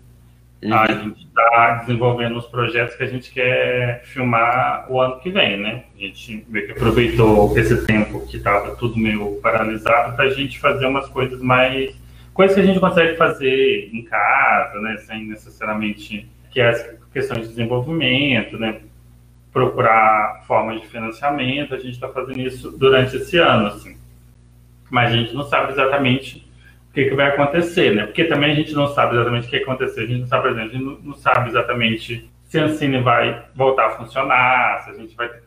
Uhum. A gente está desenvolvendo uns projetos que a gente quer filmar o ano que vem, né? A gente meio que aproveitou esse tempo que estava tudo meio paralisado para a gente fazer umas coisas mais coisas que a gente consegue fazer em casa, né? Sem necessariamente que é as questões de desenvolvimento, né? Procurar formas de financiamento. A gente está fazendo isso durante esse ano, assim. Mas a gente não sabe exatamente que, que vai acontecer, né? Porque também a gente não sabe exatamente o que vai acontecer. A gente não sabe, por exemplo, a gente não, não sabe exatamente se a Ancine vai voltar a funcionar, se a gente vai, ter,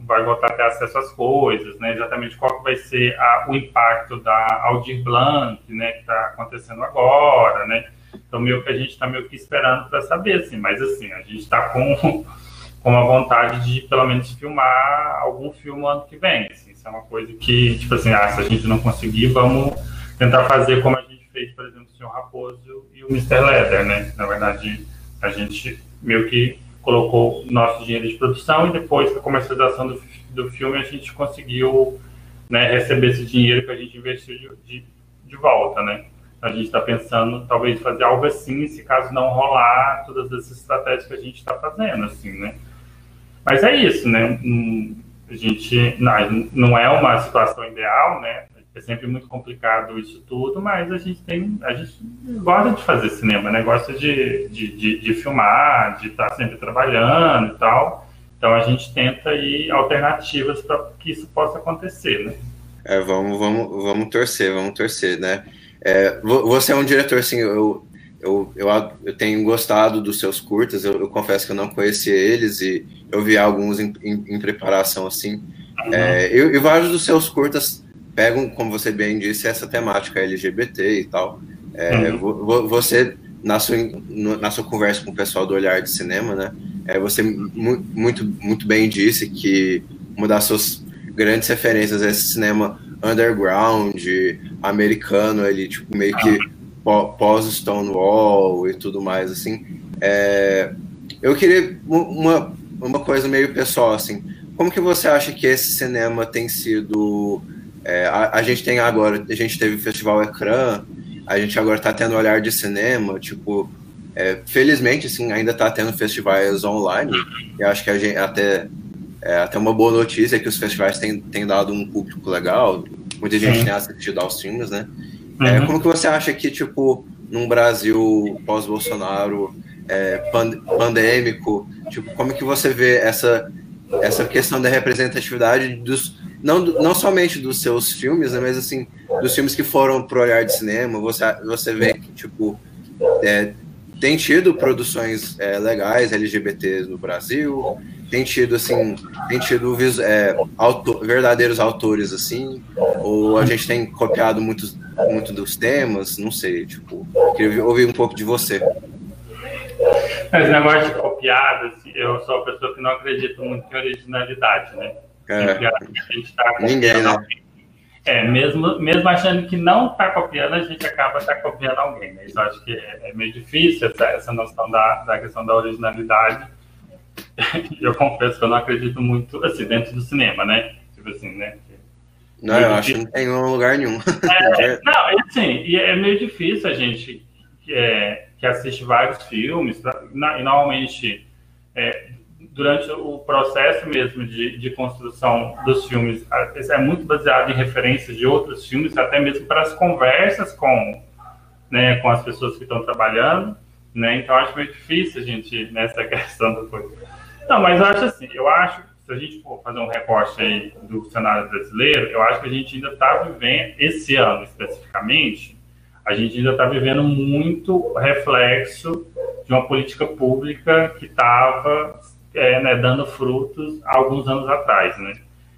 vai voltar a ter acesso às coisas, né? Exatamente qual vai ser a, o impacto da Aldir Blanc, né? Que está acontecendo agora, né? Então, meio que a gente está meio que esperando para saber, assim. Mas, assim, a gente está com, com a vontade de, pelo menos, filmar algum filme ano que vem, assim. Isso é uma coisa que, tipo assim, ah, se a gente não conseguir, vamos tentar fazer como a gente fez, por exemplo, o Senhor Raposo e o Mr. Leather, né? Na verdade, a gente meio que colocou nosso dinheiro de produção e depois com a comercialização do, do filme a gente conseguiu né, receber esse dinheiro que a gente investiu de, de, de volta, né? A gente está pensando talvez fazer algo assim, se caso não rolar todas essas estratégias que a gente está fazendo, assim, né? Mas é isso, né? Hum, a gente não, não é uma situação ideal, né? É sempre muito complicado isso tudo, mas a gente tem, a gente gosta de fazer cinema, né? Gosta de, de, de, de filmar, de estar sempre trabalhando e tal. Então a gente tenta ir alternativas para que isso possa acontecer, né? É, vamos, vamos, vamos torcer, vamos torcer, né? É, você é um diretor, assim, eu, eu, eu, eu tenho gostado dos seus curtas, eu, eu, confesso que eu não conhecia eles e eu vi alguns em, em, em preparação, assim. Uhum. É, e, e vários dos seus curtas pegam, como você bem disse, essa temática LGBT e tal. É, uhum. Você, na sua, na sua conversa com o pessoal do Olhar de Cinema, né, é, você muito, muito bem disse que uma das suas grandes referências é esse cinema underground, americano, ele tipo, meio que pós-Stonewall e tudo mais, assim. É, eu queria uma, uma coisa meio pessoal, assim, como que você acha que esse cinema tem sido é, a, a, gente tem agora, a gente teve o Festival Ecrã, a gente agora está tendo olhar de cinema, tipo, é, felizmente, assim, ainda está tendo festivais online, e acho que a gente até, é, até uma boa notícia é que os festivais têm, têm dado um público legal, muita gente Sim. tem assistido aos filmes, né? É, uhum. como que você acha que, tipo, num Brasil pós-Bolsonaro, é, pand pandêmico, tipo, como que você vê essa, essa questão da representatividade dos não, não somente dos seus filmes, né, mas assim, dos filmes que foram pro olhar de cinema, você, você vê que, tipo, é, tem tido produções é, legais LGBTs no Brasil, tem tido, assim, tem tido é, autor, verdadeiros autores, assim, ou a gente tem copiado muitos, muito dos temas, não sei, tipo, queria ouvir um pouco de você. Esse negócio de copiado, assim, eu sou uma pessoa que não acredito muito em originalidade, né? É. Tá Ninguém, né? É, mesmo, mesmo achando que não está copiando, a gente acaba tá copiando alguém. Né? Isso acho que é, é, meio difícil, essa, essa noção da, da questão da originalidade. eu confesso que eu não acredito muito, assim, dentro do cinema, né? Tipo assim, né? Não, eu acho que não tem lugar nenhum. É, não, assim, e é meio difícil a gente é, que assiste vários filmes, e normalmente é, durante o processo mesmo de, de construção dos filmes, é muito baseado em referências de outros filmes, até mesmo para as conversas com, né, com as pessoas que estão trabalhando, né? Então acho meio difícil a gente nessa questão do coisa. Não, mas eu acho assim, eu acho se a gente for fazer um recorte aí do cenário brasileiro, eu acho que a gente ainda está vivendo esse ano especificamente, a gente ainda está vivendo muito reflexo de uma política pública que estava é, né, dando frutos há alguns anos atrás, né?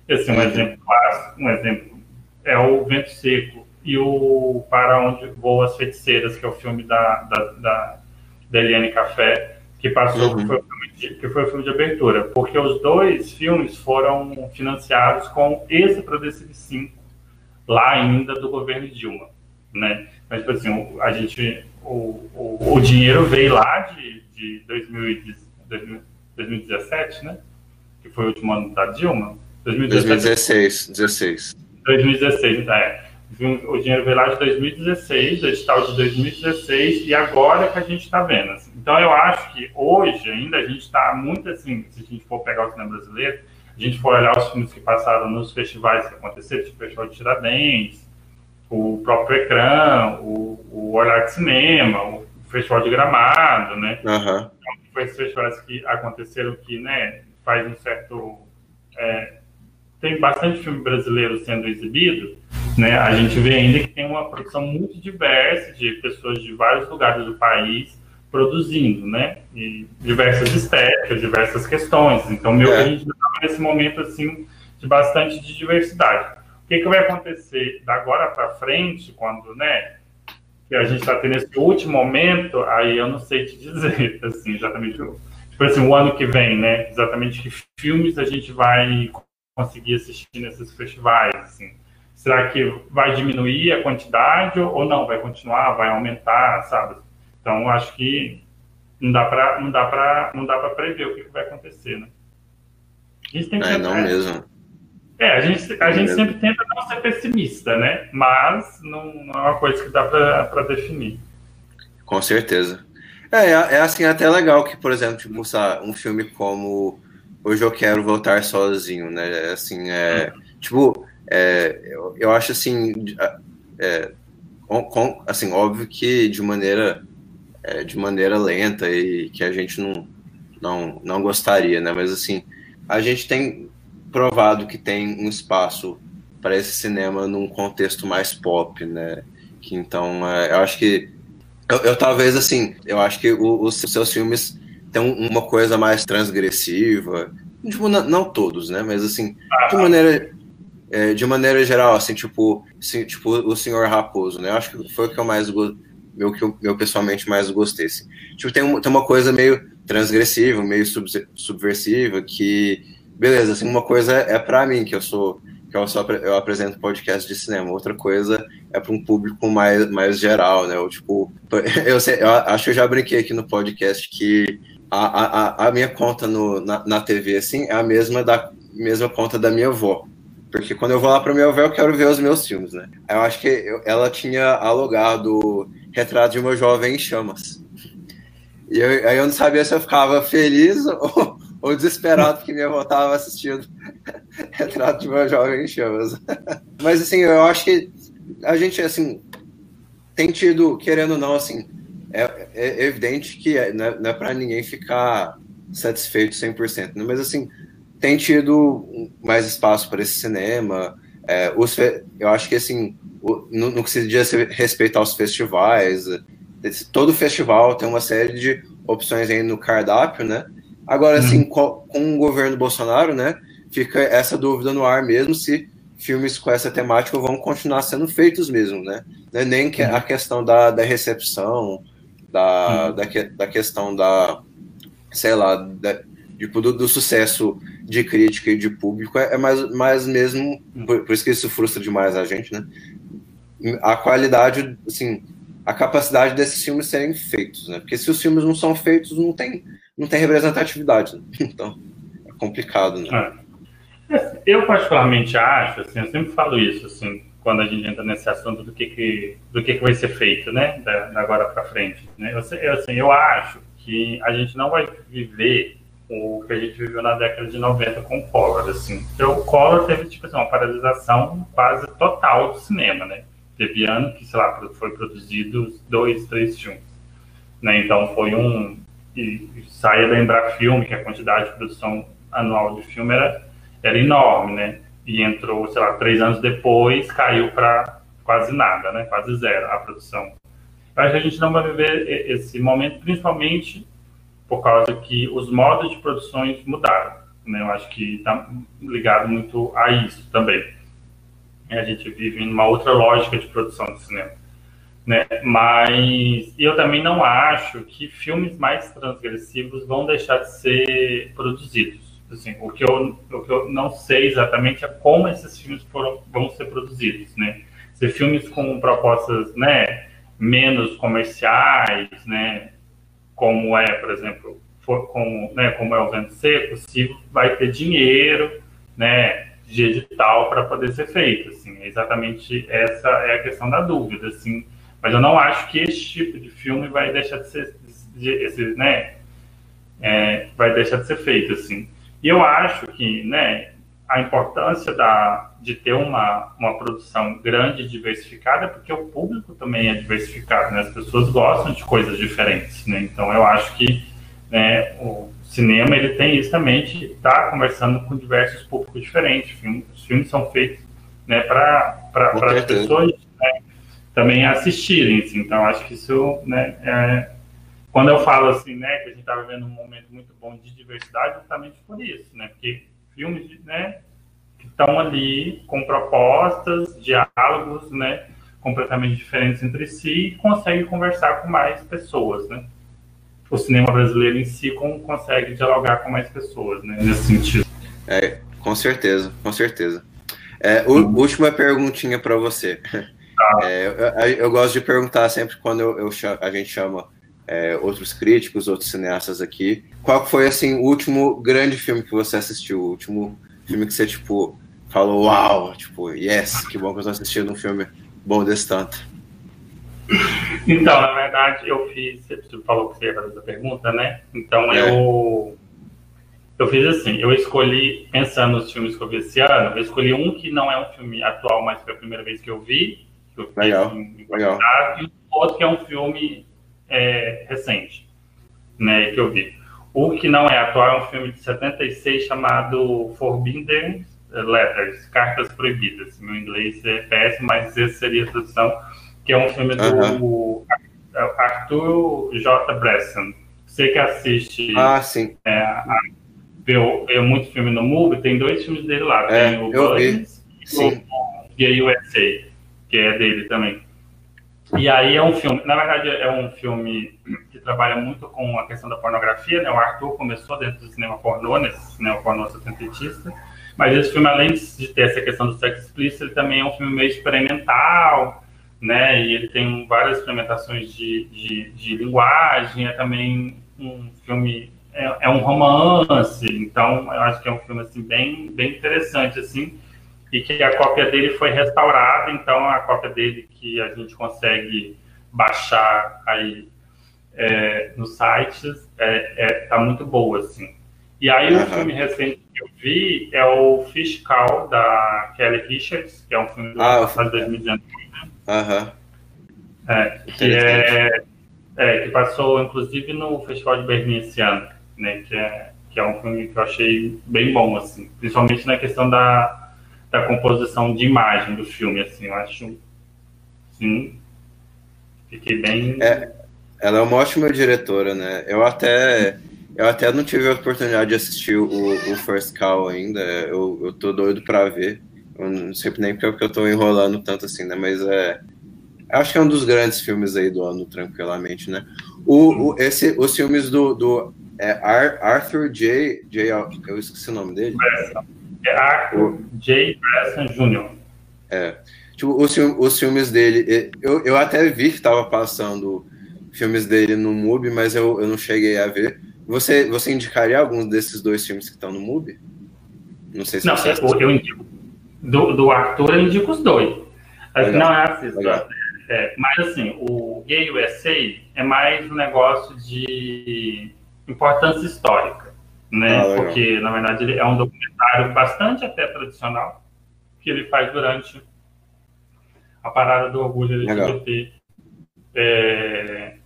Esse é um uhum. exemplo clássico, um exemplo é o Vento Seco e o Para Onde Voam as Feiticeiras, que é o filme da, da, da, da Eliane Café, que passou, uhum. que, foi o filme de, que foi o filme de abertura, porque os dois filmes foram financiados com esse Prodecive 5, lá ainda do governo Dilma, né? Mas, tipo assim, a gente, o, o, o dinheiro veio lá de, de 2017, né? Que foi o último ano da Dilma. 2016, 16. 2016, é. O dinheiro veio lá de 2016, edital de 2016, e agora que a gente está vendo. Assim. Então, eu acho que hoje ainda a gente está muito assim, se a gente for pegar o cinema brasileiro, a gente for olhar os filmes que passaram nos festivais que aconteceram, tipo o Festival de Tiradentes, o próprio Ecrã, o, o Olhar de Cinema, o Festival de Gramado, né? Uhum. Então, foi esses festivais que aconteceram que, né, faz um certo... É, tem bastante filme brasileiro sendo exibido, né? A gente vê ainda que tem uma produção muito diversa de pessoas de vários lugares do país produzindo, né? E diversas estéticas, diversas questões. Então, meu, é. a gente está nesse momento assim de bastante de diversidade. O que, que vai acontecer da agora para frente, quando, né? Que a gente está tendo esse último momento, aí eu não sei te dizer, assim, exatamente. Tipo assim, o ano que vem, né? Exatamente que filmes a gente vai conseguir assistir nesses festivais, assim. Será que vai diminuir a quantidade ou não? Vai continuar, vai aumentar, sabe? Então, acho que não dá para não dá para não dá para prever o que, que, vai acontecer, né? Isso tem que é, não mesmo. É, a gente, a gente sempre tenta não ser pessimista, né? Mas não, não é uma coisa que dá para definir. Com certeza. É, é, é assim até legal que, por exemplo, tipo, um filme como Hoje Eu Quero Voltar Sozinho, né? É, assim, é, tipo, é, eu, eu acho assim, é, com, com, assim, óbvio que de maneira, é, de maneira lenta e que a gente não, não, não gostaria, né? Mas assim, a gente tem provado que tem um espaço para esse cinema num contexto mais pop, né? Que então, é, eu acho que eu, eu, talvez assim, eu acho que os seus filmes tem uma coisa mais transgressiva, tipo, não, não todos, né? Mas assim, de maneira é, de maneira geral, assim, tipo, assim, tipo o Senhor Raposo, né? Eu acho que foi o que eu mais meu que eu, eu pessoalmente mais gostei. Assim. Tipo, tem, um, tem uma coisa meio transgressiva, meio sub, subversiva, que beleza, assim, uma coisa é para mim que eu sou que eu só eu apresento podcast de cinema, outra coisa é para um público mais, mais geral, né? Ou, tipo, eu, sei, eu acho que eu já brinquei aqui no podcast que a, a, a minha conta no, na, na TV, assim, é a mesma da mesma conta da minha avó. Porque quando eu vou lá para minha avó, eu quero ver os meus filmes, né? Eu acho que eu, ela tinha alugado Retrato de uma Jovem em Chamas. E eu, aí eu não sabia se eu ficava feliz ou, ou desesperado porque minha avó estava assistindo Retrato de uma Jovem em Chamas. Mas, assim, eu acho que a gente, assim, tem tido, querendo ou não, assim, é, é evidente que é, não é, é para ninguém ficar satisfeito 100%, né? mas assim, tem tido mais espaço para esse cinema. É, os, eu acho que assim, no, que se diz respeito aos festivais, todo festival tem uma série de opções aí no cardápio, né? Agora, uhum. assim, com, com o governo Bolsonaro, né, fica essa dúvida no ar mesmo se filmes com essa temática vão continuar sendo feitos mesmo, né? É nem que a questão da, da recepção, da, uhum. da, da questão da, sei lá, da, tipo, do, do, sucesso de crítica e de público é, é mais, mais mesmo, por, por, isso que isso frustra demais a gente, né? A qualidade, assim, a capacidade desses filmes serem feitos, né? Porque se os filmes não são feitos, não tem, não tem representatividade, né? Então, é complicado, né? É. Eu particularmente acho, assim, eu sempre falo isso, assim, quando a gente entra nesse assunto do que, que, do que, que vai ser feito, né, da, da agora para frente. Né? Eu, eu, assim, eu acho que a gente não vai viver o que a gente viveu na década de 90 com o Collor, assim. Então, o Collor teve, tipo assim, uma paralisação quase total do cinema, né? Teve ano que, sei lá, foi produzido dois, três filmes, né? Então, foi um... E, saia lembrar filme, que a quantidade de produção anual de filme era, era enorme, né? e entrou, sei lá, três anos depois, caiu para quase nada, né? Quase zero a produção. Eu acho que a gente não vai viver esse momento, principalmente por causa que os modos de produções mudaram. Né? Eu acho que está ligado muito a isso também. A gente vive em uma outra lógica de produção de cinema. Né? Mas eu também não acho que filmes mais transgressivos vão deixar de ser produzidos. Assim, o, que eu, o que eu não sei exatamente é como esses filmes foram, vão ser produzidos, né? Se filmes com propostas, né, menos comerciais, né, como é, por exemplo, for, como, né, como é o vento seco, se vai ter dinheiro, né, de edital para poder ser feito, assim, é exatamente essa é a questão da dúvida, assim, mas eu não acho que esse tipo de filme vai deixar de ser, de, esse, né, é, vai deixar de ser feito, assim, e eu acho que, né, a importância da, de ter uma, uma produção grande e diversificada, porque o público também é diversificado, né? As pessoas gostam de coisas diferentes, né? Então, eu acho que né, o cinema, ele tem isso também de estar tá conversando com diversos públicos diferentes. Os filmes são feitos né, para as pessoas também assistirem, assim. Então, acho que isso, né, é, quando eu falo assim, né, que a gente está vivendo um momento muito bom de diversidade, justamente por isso, né? Porque filmes né, que estão ali com propostas, diálogos né, completamente diferentes entre si e conseguem conversar com mais pessoas. Né? O cinema brasileiro em si consegue dialogar com mais pessoas né, nesse sentido. É, com certeza, com certeza. É, última perguntinha para você. É, eu, eu, gosto de perguntar sempre quando eu, eu a gente chama é, outros críticos, outros cineastas aqui. Qual foi, assim, o último grande filme que você assistiu? O último filme que você, tipo, falou, uau, tipo, yes, que bom que eu tô assistindo um filme bom desse tanto. Então, na verdade, eu fiz, você falou que você ia fazer essa pergunta, né? Então, é. eu eu fiz assim, eu escolhi, pensando nos filmes que eu vi esse ano, eu escolhi um que não é um filme atual, mas foi a primeira vez que eu vi, que eu legal, assim, legal. e outro que é um filme é, recente, né, que eu vi. O que não é atual é um filme de 76 chamado Forbidden Letters, Cartas Proibidas. Meu inglês é péssimo, mas essa seria a tradução, que é um filme do Arthur J. Bresson. Você que assiste ah, sim. É, a, vê, vê, muito filme no MUBI, tem dois filmes dele lá. É, tem o eu vi. e o USA, que é dele também. E aí é um filme, na verdade é um filme que trabalha muito com a questão da pornografia, né? O Arthur começou dentro do cinema pornô, nesse cinema pornô setentista, mas esse filme, além de ter essa questão do sexo explícito, ele também é um filme meio experimental, né? E ele tem várias experimentações de, de, de linguagem, é também um filme, é, é, um romance, então eu acho que é um filme, assim, bem, bem interessante, assim, e que a cópia dele foi restaurada, então a cópia dele que a gente consegue baixar aí é, nos sites é, é, tá muito boa, assim. E aí uhum. o filme recente que eu vi é o Fiscal, da Kelly Richards, que é um filme do ah, de 2019. Uhum. É, que, é, é, que passou, inclusive, no Festival de Berlim esse ano, né, que é, que é um filme que eu achei bem bom, assim, principalmente na questão da da composição de imagem do filme, assim, eu acho, sim, fiquei bem... É, ela é uma ótima diretora, né, eu até, eu até não tive a oportunidade de assistir o, o First Call ainda, eu, eu tô doido pra ver, eu não sei nem porque eu tô enrolando tanto assim, né, mas é, acho que é um dos grandes filmes aí do ano, tranquilamente, né, o, o esse, os filmes do, do é Arthur J. J. Eu esqueci o nome dele. É. É Arthur J. Bresson Jr. É. Tipo, os, os filmes dele, eu, eu até vi que estava passando filmes dele no MUBI, mas eu, eu não cheguei a ver. Você, você indicaria alguns desses dois filmes que estão no MUBI? Não sei se não, você eu, eu indico. Do, do Arthur eu indico os dois. Legal. Não é assim, é, mas assim, o Gay USA é mais um negócio de importância histórica né? Ah, Porque, na verdade, ele é um documentário bastante até tradicional que ele faz durante a parada do orgulho LGBT. É,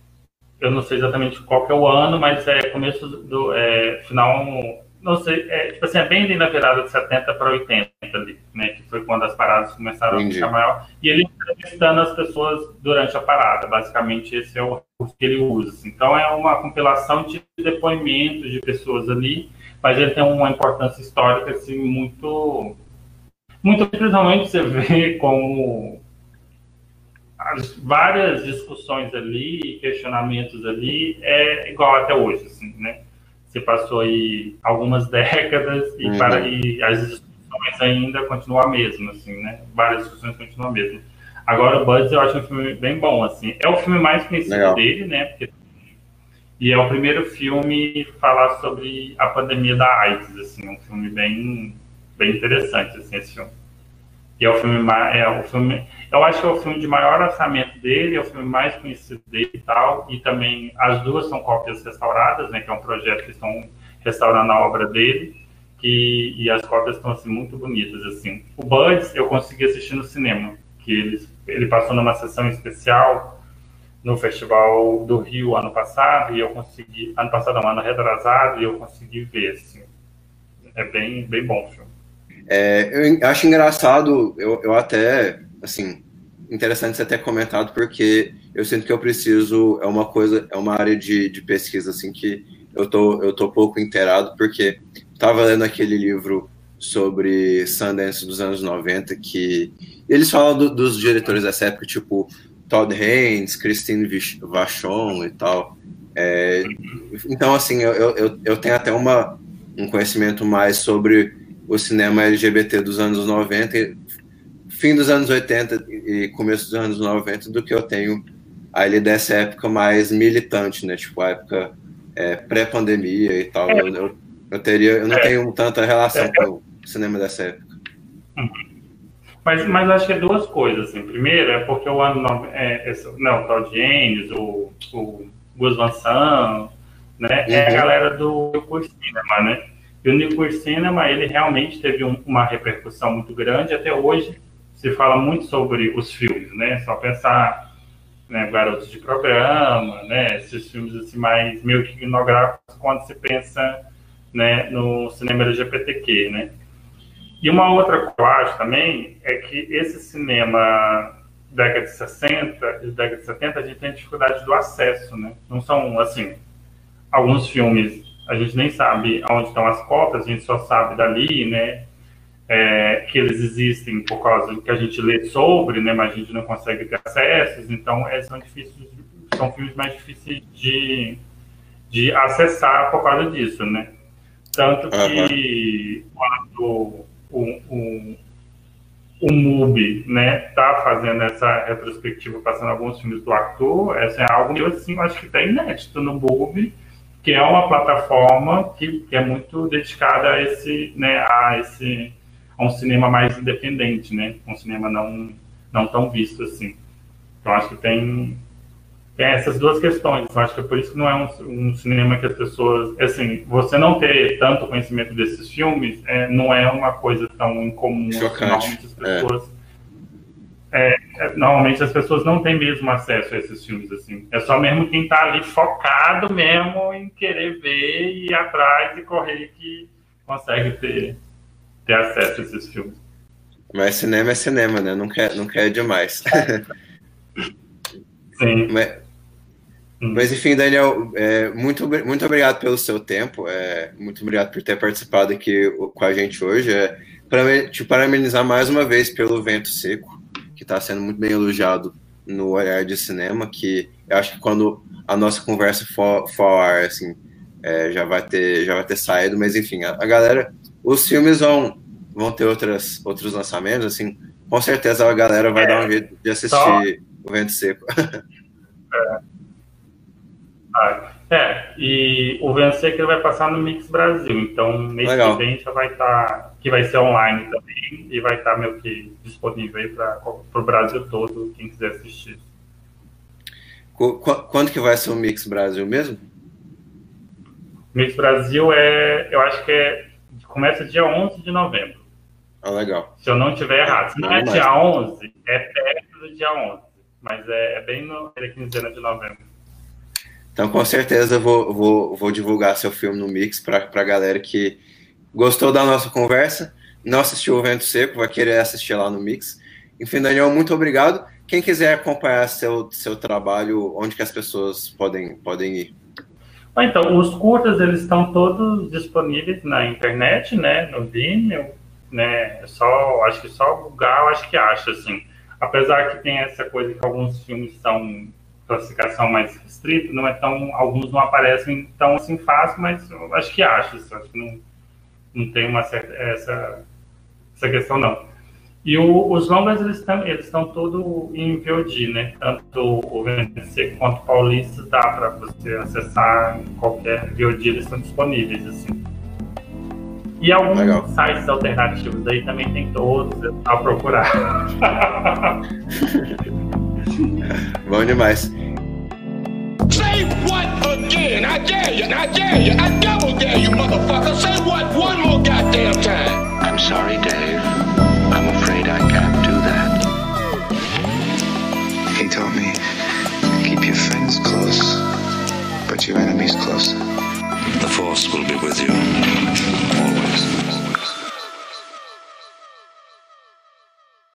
eu não sei exatamente qual que é o ano, mas é começo do é, final, não sei, é, tipo assim, é bem na virada de 70 para 80 ali, né? Que foi quando as paradas começaram Entendi. a ficar maior. E ele entrevistando as pessoas durante a parada. Basicamente, esse é o recurso que ele usa. Então, é uma compilação de depoimentos de pessoas ali, mas ele tem uma importância histórica, assim, muito. Muito principalmente você vê como as várias discussões ali, questionamentos ali, é igual até hoje, assim, né? Você passou aí algumas décadas e, uhum. para, e as discussões ainda continuam a mesma, assim, né? Várias discussões continuam a mesma. Agora, o Buds eu acho um filme bem bom, assim. É o filme mais conhecido Legal. dele, né? Porque E é o primeiro filme falar sobre a pandemia da AIDS, assim, um filme bem, bem interessante, assim, esse filme. É o filme, é o filme, eu acho que é o filme de maior orçamento dele, é o filme mais conhecido dele e tal, e também as duas são cópias restauradas, né, que é um projeto que estão restaurando a obra dele, que, e as cópias estão, assim, muito bonitas, assim. O Buds eu consegui assistir no cinema, que ele, ele passou numa sessão especial no Festival do Rio ano passado, e eu consegui, ano passado, não, ano retrasado, e eu consegui ver, assim. É bem, bem bom o filme. É, eu acho engraçado, eu, eu até, assim, interessante você ter comentado, porque eu sinto que eu preciso, é uma coisa, é uma área de, de pesquisa, assim, que eu tô, eu tô pouco inteirado, porque estava lendo aquele livro sobre Sundance dos anos 90, que eles falam do, dos diretores dessa época, tipo Todd Haynes, Christine Vachon e tal. É, então, assim, eu, eu, eu tenho até uma, um conhecimento mais sobre o cinema LGBT dos anos 90, fim dos anos 80 e começo dos anos 90, do que eu tenho ali dessa época mais militante, né? Tipo, a época é, pré-pandemia e tal. Eu, eu, eu, teria, eu não é. tenho tanta relação é. com o cinema dessa época. Uhum. Mas, mas acho que é duas coisas. Assim. Primeiro, é porque o ano. É, esse, não, o Todd James, o, o Gus Van Sant, né? Uhum. É a uhum. galera do curso cinema, né? E o New Cinema, ele realmente teve um, uma repercussão muito grande. Até hoje, se fala muito sobre os filmes, né? Só pensar né, Garotos de Programa, né? Esses filmes assim, mais meio que ignográficos quando se pensa né, no cinema LGBTQ, né? E uma outra coisa que eu acho também é que esse cinema década de 60 e década de 70, a gente tem dificuldade do acesso, né? Não são, assim, alguns filmes a gente nem sabe onde estão as cotas, a gente só sabe dali, né? É, que eles existem por causa do que a gente lê sobre, né? Mas a gente não consegue ter acessos, então é, são difíceis, são filmes mais difíceis de, de acessar por causa disso, né? Tanto que uhum. quando o, o, o MUBI, né, tá fazendo essa retrospectiva, passando alguns filmes do ator, essa é algo que eu, assim, acho que tá inédito no MUBI, que é uma plataforma que, que, é muito dedicada a esse, né, a esse, a um cinema mais independente, né, um cinema não, não tão visto assim. Então acho que tem tem essas duas questões. Eu acho que é por isso que não é um, um, cinema que as pessoas. Assim, você não ter tanto conhecimento desses filmes é, não é uma coisa tão incomum. Normalmente as pessoas. É. É, normalmente as pessoas não têm mesmo acesso a esses filmes. assim. É só mesmo quem está ali focado mesmo em querer ver e ir atrás e correr que consegue ter, ter acesso a esses filmes. Mas cinema é cinema, né? Não quer, não quer demais. Sim. Mas, mas enfim, Daniel, é, muito, muito obrigado pelo seu tempo, é, muito obrigado por ter participado aqui com a gente hoje. É, para te parabenizar mais uma vez pelo Vento Seco, está sendo muito bem elogiado no olhar de cinema, que eu acho que quando a nossa conversa for, for ar, assim, é, já, vai ter, já vai ter saído, mas enfim, a, a, galera, os filmes vão, vão ter outras, outros lançamentos, assim, com certeza a galera vai dar um jeito de assistir Só... o Vento Seco. é. É, e o Vencer que ele vai passar no Mix Brasil, então mês Legal. que vem já vai estar, tá, que vai ser online também, e vai estar tá meio que disponível aí para o Brasil todo, quem quiser assistir. Quando que vai ser o Mix Brasil mesmo? Mix Brasil é, eu acho que é, começa dia 11 de novembro. Ah, legal. Se eu não estiver errado. Se não é dia 11, é perto do dia 11, mas é, é bem no, é quinzena de novembro. Então, com certeza, vou, vou, vou divulgar seu filme no Mix para a galera que gostou da nossa conversa, não assistiu o Vento Seco, vai querer assistir lá no Mix. Enfim, Daniel, muito obrigado. Quem quiser acompanhar seu, seu trabalho, onde que as pessoas podem, podem ir? Então, os curtas, eles estão todos disponíveis na internet, né, no Vimeo, né, é só, acho que só Google, acho que acha, assim. Apesar que tem essa coisa que alguns filmes são classificação mais restrita, não é tão, alguns não aparecem tão assim fácil, mas eu acho que acho, acho que não, não tem uma certa, essa, essa questão não. E o, os longas, eles estão eles estão todos em VOD, né? Tanto o VNC quanto o Paulista dá para você acessar em qualquer VOD, eles estão disponíveis, assim. E alguns Legal. sites alternativos aí também tem todos, é só procurar. Bom demais. Say what again? I dare you, I dare you, I double dare you, motherfucker. Say what one more goddamn time. I'm sorry, Dave. I'm afraid I can't do that. He told me keep your friends close, but your enemies closer. The force will be with you always.